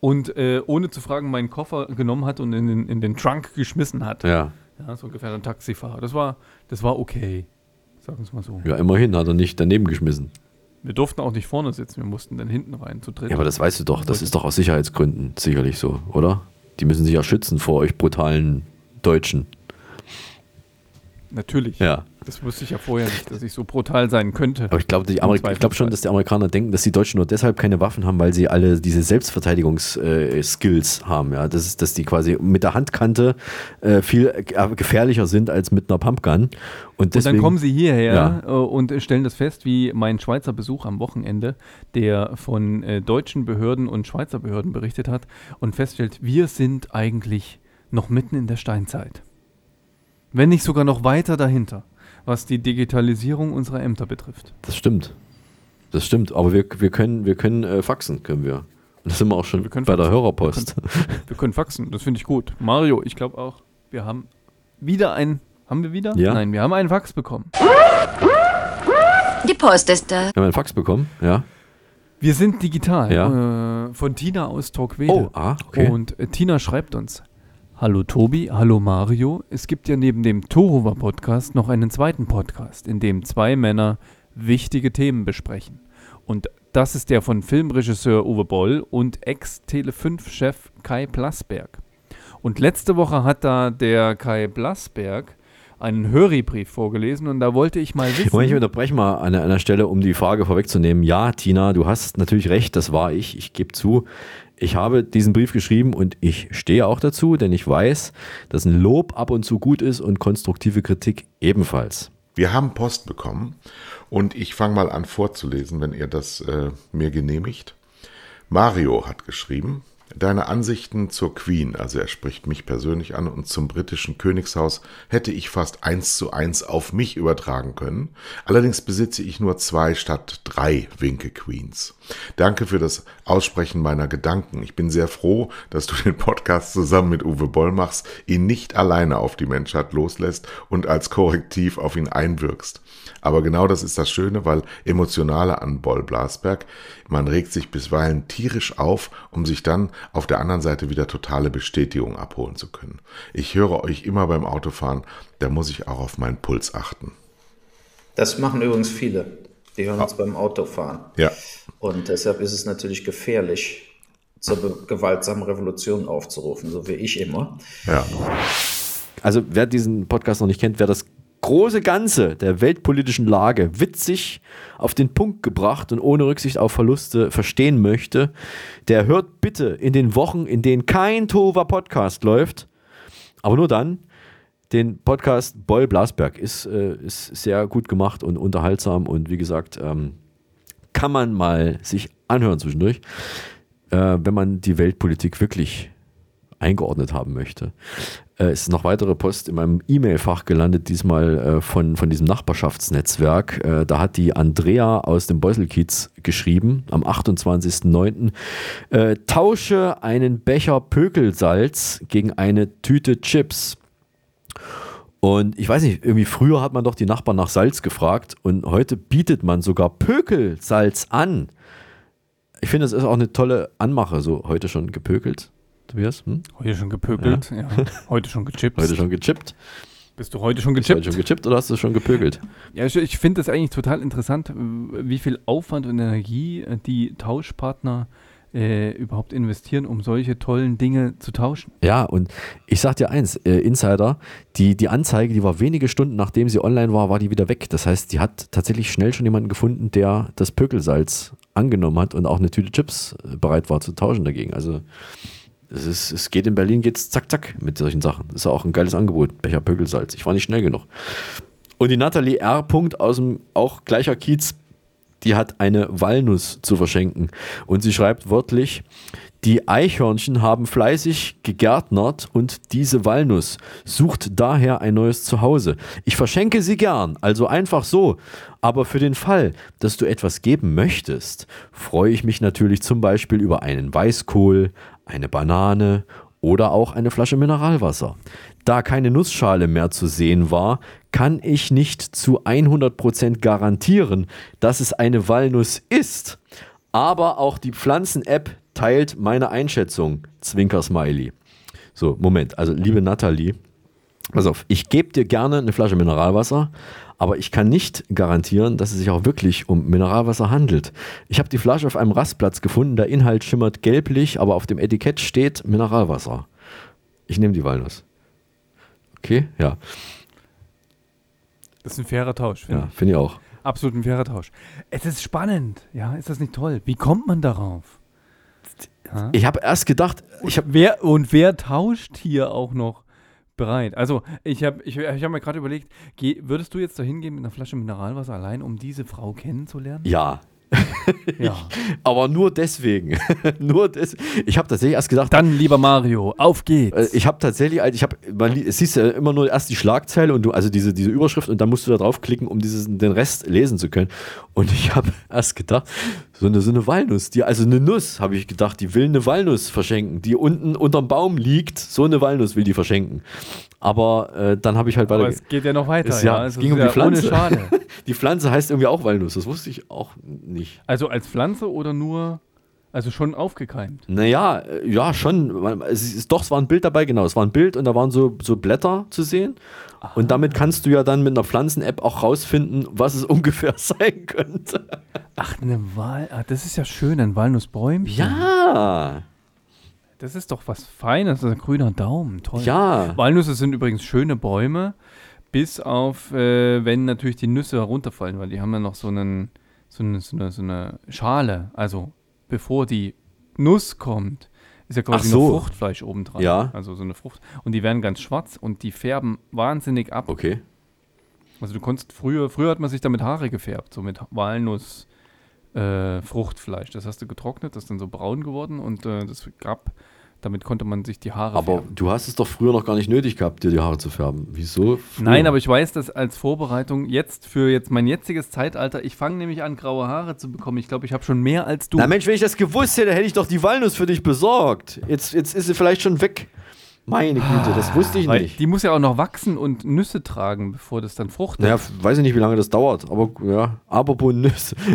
und äh, ohne zu fragen meinen Koffer genommen hat und in den, in den Trunk geschmissen hat. Ja. Ja, so ungefähr ein Taxifahrer. Das war, das war okay. Sagen wir es mal so. Ja, immerhin hat er nicht daneben geschmissen. Wir durften auch nicht vorne sitzen, wir mussten dann hinten rein zu dritt. Ja, aber das weißt du doch, das ist doch aus Sicherheitsgründen sicherlich so, oder? Die müssen sich ja schützen vor euch brutalen Deutschen. Natürlich. Ja. Das wusste ich ja vorher nicht, dass ich so brutal sein könnte. Aber ich glaube glaub schon, dass die Amerikaner denken, dass die Deutschen nur deshalb keine Waffen haben, weil sie alle diese Selbstverteidigungs-Skills haben. Ja? Das ist, dass die quasi mit der Handkante äh, viel äh, gefährlicher sind als mit einer Pumpgun. Und, Und deswegen, dann kommen sie hierher Ja. äh, und stellen das fest, wie mein Schweizer Besuch am Wochenende, der von äh, deutschen Behörden und Schweizer Behörden berichtet hat und feststellt, wir sind eigentlich noch mitten in der Steinzeit. Wenn nicht sogar noch weiter dahinter, was die Digitalisierung unserer Ämter betrifft. Das stimmt. Das stimmt. Aber wir, wir können, wir können äh, faxen, können wir. Und das sind wir auch schon können bei der faxen. Hörerpost. Wir können faxen, das finde ich gut. Mario, ich glaube auch, wir haben wieder ein. Haben wir wieder? Ja. Nein, wir haben einen Fax bekommen. Die Post ist da. Haben wir einen Fax bekommen? Ja. Wir sind digital. Ja. Äh, von Tina aus Torquede. Oh, ah, okay. Und äh, Tina schreibt uns: Hallo Tobi, hallo Mario. Es gibt ja neben dem Tohuwa Podcast noch einen zweiten Podcast, in dem zwei Männer wichtige Themen besprechen. Und das ist der von Filmregisseur Uwe Boll und Ex-Tele5-Chef Kai Blasberg. Und letzte Woche hat da der Kai Blasberg einen Höribrief vorgelesen und da wollte ich mal wissen. Ich unterbreche mal an einer Stelle, um die Frage vorwegzunehmen. Ja, Tina, du hast natürlich recht, das war ich. Ich gebe zu, ich habe diesen Brief geschrieben und ich stehe auch dazu, denn ich weiß, dass ein Lob ab und zu gut ist und konstruktive Kritik ebenfalls. Wir haben Post bekommen und ich fange mal an vorzulesen, wenn ihr das äh, mir genehmigt. Mario hat geschrieben, deine Ansichten zur Queen, also er spricht mich persönlich an und zum britischen Königshaus, hätte ich fast eins zu eins auf mich übertragen können. Allerdings besitze ich nur zwei statt drei Winke Queens. Danke für das Aussprechen meiner Gedanken. Ich bin sehr froh, dass du den Podcast zusammen mit Uwe Boll machst, ihn nicht alleine auf die Menschheit loslässt und als Korrektiv auf ihn einwirkst. Aber genau das ist das Schöne, weil Emotionale an Boll Blasberg, man regt sich bisweilen tierisch auf, um sich dann auf der anderen Seite wieder totale Bestätigung abholen zu können. Ich höre euch immer beim Autofahren, da muss ich auch auf meinen Puls achten. Das machen übrigens viele. Die hören uns beim Autofahren. Ja. Und deshalb ist es natürlich gefährlich, zur gewaltsamen Revolution aufzurufen, so wie ich immer. Ja. Also wer diesen Podcast noch nicht kennt, wer das große Ganze der weltpolitischen Lage witzig auf den Punkt gebracht und ohne Rücksicht auf Verluste verstehen möchte, der hört bitte in den Wochen, in denen kein Tova Podcast läuft, aber nur dann, den Podcast Boll Blasberg ist, äh, ist sehr gut gemacht und unterhaltsam und wie gesagt, ähm, kann man mal sich anhören zwischendurch, äh, wenn man die Weltpolitik wirklich eingeordnet haben möchte. Äh, ist noch weitere Post in meinem E-Mail-Fach gelandet, diesmal äh, von, von diesem Nachbarschaftsnetzwerk. Äh, da hat die Andrea aus dem Beuselkiez geschrieben, am 28.09. Äh, tausche einen Becher Pökelsalz gegen eine Tüte Chips. Und ich weiß nicht, irgendwie früher hat man doch die Nachbarn nach Salz gefragt und heute bietet man sogar Pökelsalz an. Ich finde, das ist auch eine tolle Anmache, so heute schon gepökelt. Tobias? Hm? Heute schon gepökelt, ja. Heute schon gechippt. Heute schon gechippt. Bist du heute schon gechippt? heute schon gechippt oder hast du schon gepökelt? Ja, ich, ich finde das eigentlich total interessant, wie viel Aufwand und Energie äh, die Tauschpartner äh, überhaupt investieren, um solche tollen Dinge zu tauschen. Ja, und ich sag dir eins, äh, Insider, die, die Anzeige, die war wenige Stunden nachdem sie online war, war die wieder weg. Das heißt, die hat tatsächlich schnell schon jemanden gefunden, der das Pökelsalz angenommen hat und auch eine Tüte Chips äh, bereit war zu tauschen dagegen. Also Es, ist, es geht in Berlin, geht's zack, zack mit solchen Sachen. Das ist auch ein geiles Angebot. Becher Pökelsalz. Ich war nicht schnell genug. Und die Nathalie R. Aus dem auch gleicher Kiez, die hat eine Walnuss zu verschenken. Und sie schreibt wörtlich, die Eichhörnchen haben fleißig gegärtnert und diese Walnuss sucht daher ein neues Zuhause. Ich verschenke sie gern, also einfach so. Aber für den Fall, dass du etwas geben möchtest, freue ich mich natürlich zum Beispiel über einen Weißkohl, eine Banane oder auch eine Flasche Mineralwasser. Da keine Nussschale mehr zu sehen war, kann ich nicht zu 100% garantieren, dass es eine Walnuss ist. Aber auch die Pflanzen-App teilt meine Einschätzung. Zwinker-Smiley. So, Moment. Also, liebe Nathalie, pass auf, ich gebe dir gerne eine Flasche Mineralwasser, aber ich kann nicht garantieren, dass es sich auch wirklich um Mineralwasser handelt. Ich habe die Flasche auf einem Rastplatz gefunden, der Inhalt schimmert gelblich, aber auf dem Etikett steht Mineralwasser. Ich nehme die Walnuss. Okay, ja. Das ist ein fairer Tausch, finde ja, ich. finde ich auch. Absolut ein fairer Tausch. Es ist spannend, ja, ist das nicht toll? Wie kommt man darauf? Ja? Ich habe erst gedacht, ich hab wer und wer tauscht hier auch noch bereit? Also ich habe ich, ich hab mir gerade überlegt, geh, würdest du jetzt da hingehen mit einer Flasche Mineralwasser allein, um diese Frau kennenzulernen? Ja, ja. aber nur deswegen. nur des ich habe tatsächlich erst gedacht. Dann, lieber Mario, auf geht's. Äh, ich habe tatsächlich, ich habe, man siehst ja immer nur erst die Schlagzeile und du, also diese, diese Überschrift und dann musst du da draufklicken, um dieses, den Rest lesen zu können. Und ich habe erst gedacht, so eine, so eine Walnuss, die, also eine Nuss, habe ich gedacht, die will eine Walnuss verschenken, die unten unterm Baum liegt. So eine Walnuss will die verschenken. Aber äh, dann habe ich halt weiter. Aber es geht ja noch weiter. Es, ja, ja. es ging um die Pflanze. die Pflanze heißt irgendwie auch Walnuss. Das wusste ich auch nicht. Also als Pflanze oder nur, also schon aufgekeimt? Naja, ja, schon. Es ist, doch, es war ein Bild dabei, genau. Es war ein Bild und da waren so, so Blätter zu sehen. Aha. Und damit kannst du ja dann mit einer Pflanzen-App auch rausfinden, was es ungefähr sein könnte. Ach, eine Wal. Ah, das ist ja schön, ein Walnussbäumchen. Ja. Das ist doch was Feines, ein grüner Daumen, toll. Ja. Walnüsse sind übrigens schöne Bäume, bis auf, äh, wenn natürlich die Nüsse herunterfallen, weil die haben ja noch so, einen, so, eine, so, eine, so eine Schale. Also bevor die Nuss kommt, ist ja quasi so. nur Fruchtfleisch obendran. Ja. Also so eine Frucht. Und die werden ganz schwarz und die färben wahnsinnig ab. Okay. Also du konntest früher, früher hat man sich damit Haare gefärbt, so mit Walnuss. Äh, Fruchtfleisch. Das hast du getrocknet, das ist dann so braun geworden und äh, das gab, damit konnte man sich die Haare Aber färben. du hast es doch früher noch gar nicht nötig gehabt, dir die Haare zu färben. Wieso? Früher? Nein, aber ich weiß das als Vorbereitung jetzt für jetzt mein jetziges Zeitalter. Ich fange nämlich an, graue Haare zu bekommen. Ich glaube, ich habe schon mehr als du. Na Mensch, wenn ich das gewusst hätte, hätte ich doch die Walnuss für dich besorgt. Jetzt, jetzt ist sie vielleicht schon weg. Meine Güte, das wusste ich Weil nicht. Die muss ja auch noch wachsen und Nüsse tragen, bevor das dann fruchtet. Naja, weiß ich nicht, wie lange das dauert, aber ja, apropos Nüsse.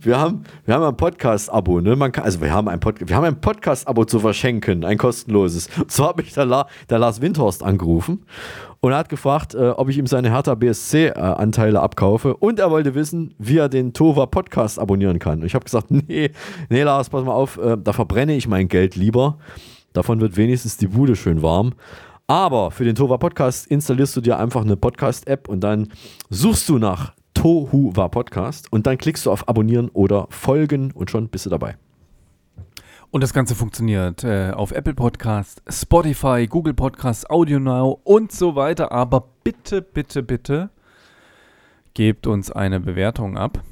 wir haben, wir haben ein Podcast-Abo, ne? Man kann, also wir haben ein, Pod, ein Podcast-Abo zu verschenken, ein kostenloses. So habe ich der, La, der Lars Windhorst angerufen und er hat gefragt, äh, ob ich ihm seine Hertha BSC-Anteile äh, abkaufe und er wollte wissen, wie er den Tova Podcast abonnieren kann. Und ich habe gesagt, nee, nee, Lars, pass mal auf, äh, da verbrenne ich mein Geld lieber. Davon wird wenigstens die Bude schön warm. Aber für den Tova Podcast installierst du dir einfach eine Podcast-App und dann suchst du nach Tohu war Podcast und dann klickst du auf Abonnieren oder Folgen und schon bist du dabei. Und das Ganze funktioniert äh, auf Apple Podcast, Spotify, Google Podcasts, Audio Now und so weiter. Aber bitte, bitte, bitte gebt uns eine Bewertung ab.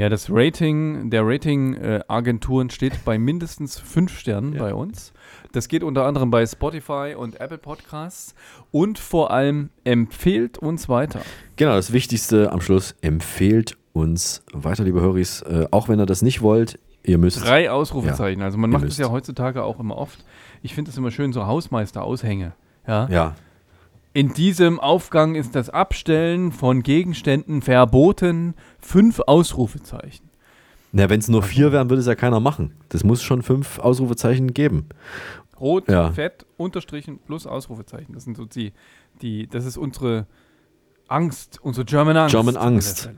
Ja, das Rating der Rating-Agenturen äh, steht bei mindestens fünf Sternen ja. bei uns. Das geht unter anderem bei Spotify und Apple Podcasts. Und vor allem empfehlt uns weiter. Genau, das Wichtigste am Schluss, empfehlt uns weiter, liebe Höris. Äh, auch wenn ihr das nicht wollt, Ihr müsst. Drei Ausrufezeichen. Ja, also man macht es ja heutzutage auch immer oft. Ich finde es immer schön, so Hausmeister-Aushänge. Ja. ja. In diesem Aufgang ist das Abstellen von Gegenständen verboten. Fünf Ausrufezeichen. Na, wenn es nur vier wären, würde es ja keiner machen. Das muss schon fünf Ausrufezeichen geben. Rot, ja. Fett, Unterstrichen plus Ausrufezeichen. Das sind so die, die, das ist unsere Angst, unsere German Angst. German Angst.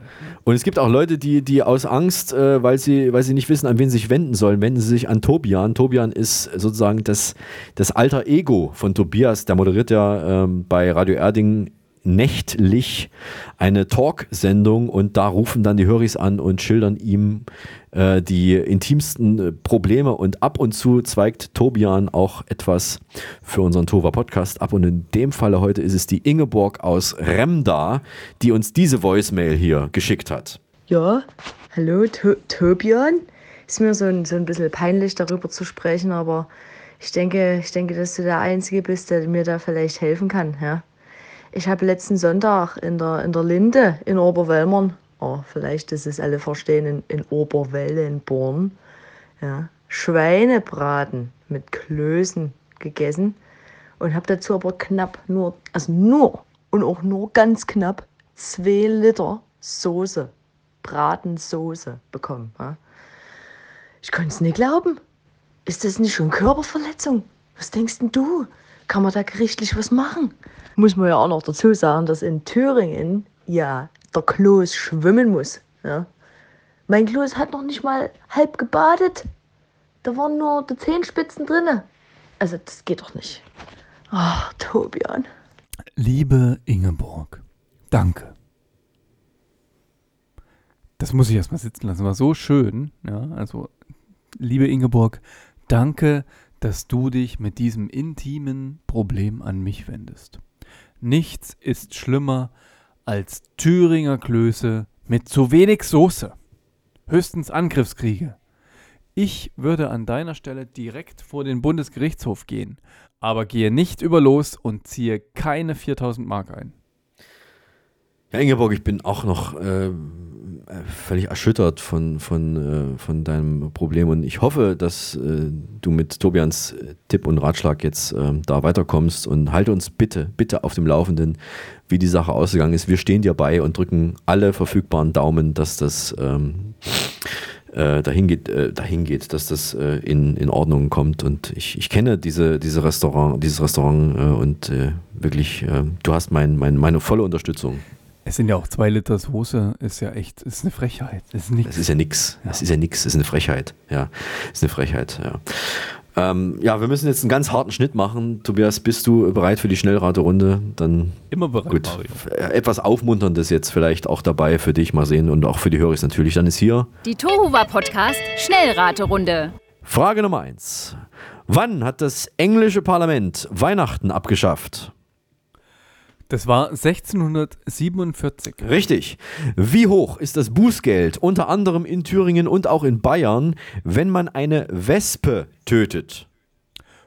Und es gibt auch Leute, die, die aus Angst, äh, weil, sie, weil sie nicht wissen, an wen sie sich wenden sollen, wenden sie sich an Tobian. Tobian ist sozusagen das, das alter Ego von Tobias. Der moderiert ja ähm, bei Radio Erding nächtlich eine Talksendung und da rufen dann die Höris an und schildern ihm äh, die intimsten äh, Probleme und ab und zu zweigt Tobian auch etwas für unseren Tova Podcast ab und in dem Falle heute ist es die Ingeborg aus Remda, die uns diese Voicemail hier geschickt hat. Ja, hallo to Tobian. Ist mir so ein, so ein bisschen peinlich darüber zu sprechen, aber ich denke, ich denke, dass du der Einzige bist, der mir da vielleicht helfen kann. Ja? Ich habe letzten Sonntag in der, in der Linde in Oberwellmern, oh, vielleicht, dass es alle verstehen, in, in Oberwellenborn, ja, Schweinebraten mit Klößen gegessen und habe dazu aber knapp nur, also nur und auch nur ganz knapp zwei Liter Soße, Bratensoße bekommen. Ja? Ich konnte es nicht glauben. Ist das nicht schon Körperverletzung? Was denkst denn du? Kann man da gerichtlich was machen? Muss man ja auch noch dazu sagen, dass in Thüringen ja der Kloß schwimmen muss. Ja? Mein Kloß hat noch nicht mal halb gebadet. Da waren nur die Zehenspitzen drinne. Also das geht doch nicht. Ach, Tobian. Liebe Ingeborg, danke. Das muss ich erstmal sitzen lassen. War so schön. Ja, also, liebe Ingeborg, danke, dass du dich mit diesem intimen Problem an mich wendest. Nichts ist schlimmer als Thüringer Klöße mit zu wenig Soße. Höchstens Angriffskriege. Ich würde an deiner Stelle direkt vor den Bundesgerichtshof gehen, aber gehe nicht über los und ziehe keine 4000 Mark ein. Ja, Ingeborg, ich bin auch noch äh, völlig erschüttert von, von, äh, von deinem Problem und ich hoffe, dass äh, du mit Tobians äh, Tipp und Ratschlag jetzt äh, da weiterkommst und halte uns bitte, bitte auf dem Laufenden, wie die Sache ausgegangen ist. Wir stehen dir bei und drücken alle verfügbaren Daumen, dass das ähm, äh, dahin, geht, äh, dahin geht, dass das äh, in, in Ordnung kommt. Und ich, ich kenne diese, diese Restaurant, dieses Restaurant äh, und äh, wirklich, äh, du hast mein, mein, meine volle Unterstützung. Es sind ja auch zwei Liter Soße, ist ja echt, ist eine Frechheit. Das ist, nix. Das ist ja nix. Das ist ja nix, das ist eine Frechheit. Ja, ist eine Frechheit, ja. Ähm, ja, wir müssen jetzt einen ganz harten Schnitt machen. Tobias, bist du bereit für die Schnellraterunde? Dann Immer bereit, gut. Mario. Etwas Aufmunterndes jetzt vielleicht auch dabei für dich mal sehen und auch für die Hörer natürlich. Dann ist hier Die Tohuwa Podcast Schnellraterunde. Frage Nummer eins. Wann hat das englische Parlament Weihnachten abgeschafft? Das war 1647. Richtig. Wie hoch ist das Bußgeld, unter anderem in Thüringen und auch in Bayern, wenn man eine Wespe tötet?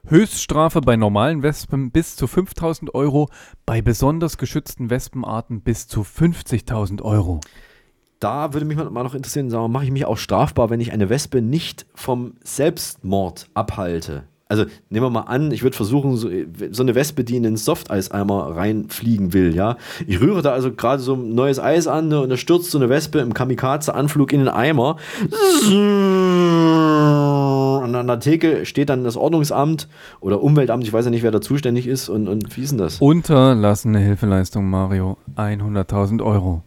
Höchststrafe bei normalen Wespen bis zu 5000 Euro, bei besonders geschützten Wespenarten bis zu 50.000 Euro. Da würde mich mal noch interessieren, sagen, wir, mache ich mich auch strafbar, wenn ich eine Wespe nicht vom Selbstmord abhalte? Also nehmen wir mal an, ich würde versuchen, so, so eine Wespe, die in den Softeieimer reinfliegen will, ja. Ich rühre da also gerade so ein neues Eis an ne, und da stürzt so eine Wespe im Kamikaze-Anflug in den Eimer. Und an der Theke steht dann das Ordnungsamt oder Umweltamt, ich weiß ja nicht, wer da zuständig ist und, und wie ist denn das? Unterlassene Hilfeleistung, Mario, 100.000 Euro.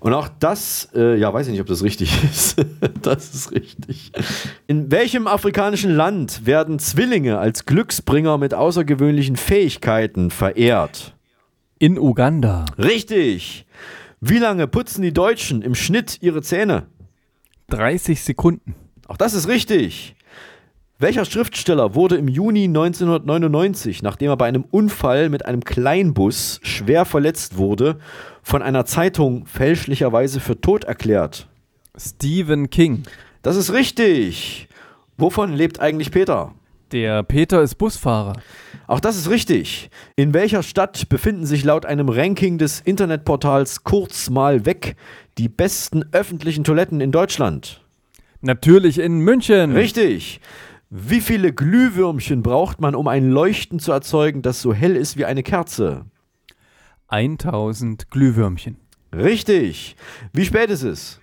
Und auch das, äh, ja, weiß ich nicht, ob das richtig ist. das ist richtig. In welchem afrikanischen Land werden Zwillinge als Glücksbringer mit außergewöhnlichen Fähigkeiten verehrt? In Uganda. Richtig. Wie lange putzen die Deutschen im Schnitt ihre Zähne? 30 Sekunden. Auch das ist richtig. Welcher Schriftsteller wurde im Juni 1999, nachdem er bei einem Unfall mit einem Kleinbus schwer verletzt wurde, von einer Zeitung fälschlicherweise für tot erklärt? Stephen King. Das ist richtig. Wovon lebt eigentlich Peter? Der Peter ist Busfahrer. Auch das ist richtig. In welcher Stadt befinden sich laut einem Ranking des Internetportals Kurz mal weg die besten öffentlichen Toiletten in Deutschland? Natürlich in München. Richtig. Wie viele Glühwürmchen braucht man, um ein Leuchten zu erzeugen, das so hell ist wie eine Kerze? 1000 Glühwürmchen. Richtig. Wie spät ist es?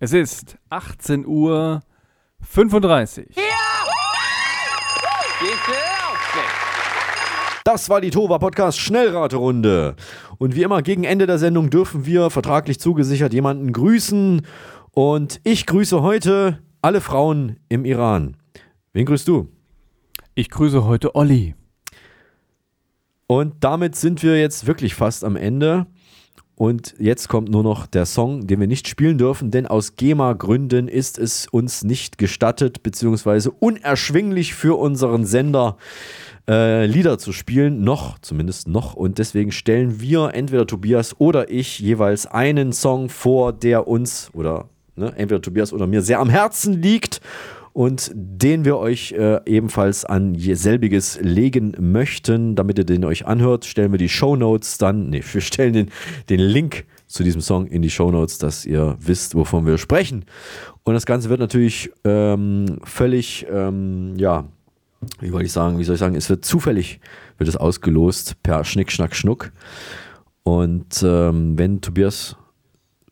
Es ist 18 Uhr 35. Das war die Tova Podcast Schnellraterunde. Und wie immer gegen Ende der Sendung dürfen wir vertraglich zugesichert jemanden grüßen. Und ich grüße heute alle Frauen im Iran. Wen grüßt du? Ich grüße heute Olli. Und damit sind wir jetzt wirklich fast am Ende. Und jetzt kommt nur noch der Song, den wir nicht spielen dürfen, denn aus GEMA-Gründen ist es uns nicht gestattet, beziehungsweise unerschwinglich für unseren Sender äh, Lieder zu spielen, noch, zumindest noch. Und deswegen stellen wir entweder Tobias oder ich jeweils einen Song vor, der uns oder ne, entweder Tobias oder mir sehr am Herzen liegt und den wir euch äh, ebenfalls an selbiges legen möchten, damit ihr den euch anhört, stellen wir die Show Notes dann, nee, wir stellen den, den Link zu diesem Song in die Show Notes, dass ihr wisst, wovon wir sprechen. Und das Ganze wird natürlich ähm, völlig, ähm, ja, wie wollte ich sagen, wie soll ich sagen, es wird zufällig, wird es ausgelost per Schnick, Schnack, Schnuck. Und ähm, wenn Tobias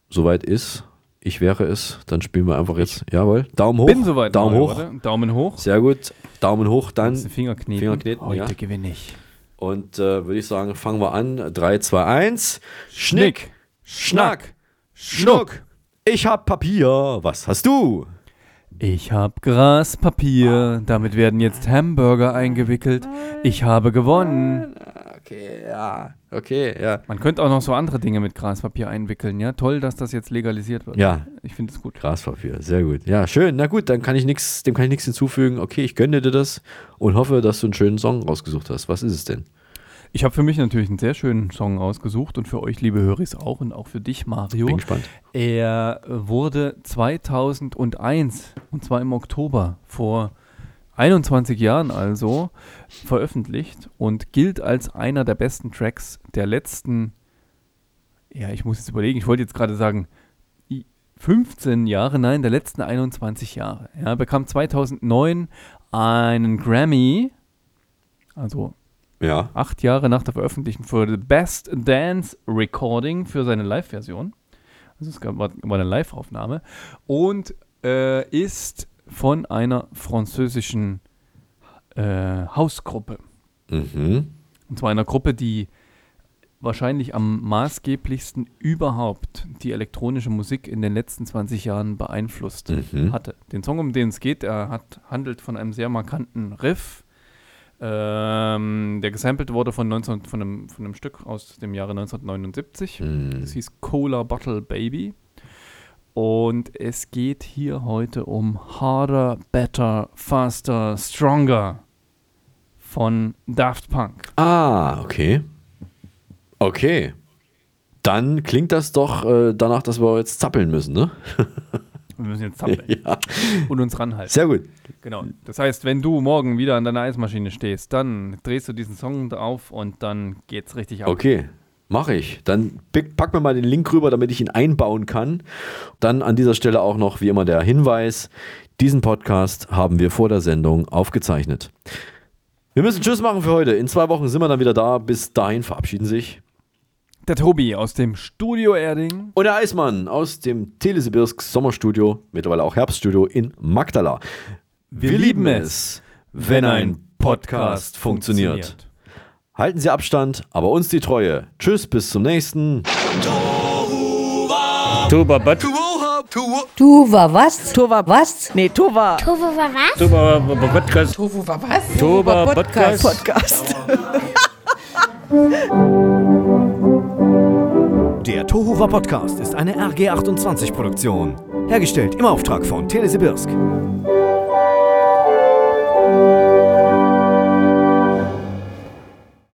soweit ist, ich wäre es, dann spielen wir einfach jetzt, jawohl, Daumen hoch. Bin soweit. Daumen hoch. warte. Daumen hoch. Sehr gut. Daumen hoch, dann Finger kneten. Finger kneten, Heute ja. gewinne ich. Und äh, würde ich sagen, fangen wir an. 3, 2, 1. Schnick, Schnack, Schnuck. Ich hab Papier. Was hast du? Ich habe Graspapier. Damit werden jetzt Hamburger eingewickelt. Ich habe gewonnen. Okay, ja. Okay, ja. Man könnte auch noch so andere Dinge mit Graspapier einwickeln, ja? Toll, dass das jetzt legalisiert wird. Ja. Ich finde es gut. Graspapier, sehr gut. Ja, schön. Na gut, dann kann ich nichts, dem kann ich nichts hinzufügen. Okay, ich gönne dir das und hoffe, dass du einen schönen Song rausgesucht hast. Was ist es denn? Ich habe für mich natürlich einen sehr schönen Song ausgesucht und für euch, liebe Höris, auch und auch für dich, Mario. Bin gespannt. Er wurde 2001, und zwar im Oktober, vor 21 Jahren also, veröffentlicht und gilt als einer der besten Tracks der letzten, ja, ich muss jetzt überlegen, ich wollte jetzt gerade sagen, i- 15 Jahre, nein, der letzten 21 Jahre. Er bekam 2009 einen Grammy, also Ja. acht Jahre nach der Veröffentlichung für The Best Dance Recording für seine Live-Version. Also es gab, war, war eine Live-Aufnahme. Und äh, ist von einer französischen äh, Hausgruppe. Mhm. Und zwar einer Gruppe, die wahrscheinlich am maßgeblichsten überhaupt die elektronische Musik in den letzten 20 Jahren beeinflusst Mhm. hatte. Den Song, um den es geht, er hat, handelt von einem sehr markanten Riff, ähm, der gesampelt wurde von, 19, von, einem, von einem Stück aus dem Jahre 1979. Mhm. Das hieß Cola Bottle Baby. Und es geht hier heute um Harder, Better, Faster, Stronger von Daft Punk. Ah, okay. Okay. Dann klingt das doch äh, danach, dass wir jetzt zappeln müssen, ne? Wir müssen jetzt zappeln Ja. und uns ranhalten. Sehr gut. Genau. Das heißt, wenn du morgen wieder an deiner Eismaschine stehst, dann drehst du diesen Song auf und dann geht's richtig ab. Okay, mache ich. Dann pack mir mal den Link rüber, damit ich ihn einbauen kann. Dann an dieser Stelle auch noch, wie immer, der Hinweis: Diesen Podcast haben wir vor der Sendung aufgezeichnet. Wir müssen Tschüss machen für heute. In zwei Wochen sind wir dann wieder da. Bis dahin verabschieden sich. Der Tobi aus dem Studio Erding. Und der Eismann aus dem Telesibirsk Sommerstudio, mittlerweile auch Herbststudio in Magdala. Wir lieben es, wenn ein Podcast funktioniert. Halten Sie Abstand, aber uns die Treue. Tschüss, bis zum nächsten. Tuba, but. Du war was? Tova was? Nee, Tova. Tovo war was? Tuba, Podcast. War was? Tuba, Podcast. Podcast. Der Tohuwa Podcast ist eine RG28 Produktion. Hergestellt im Auftrag von Telesibirsk.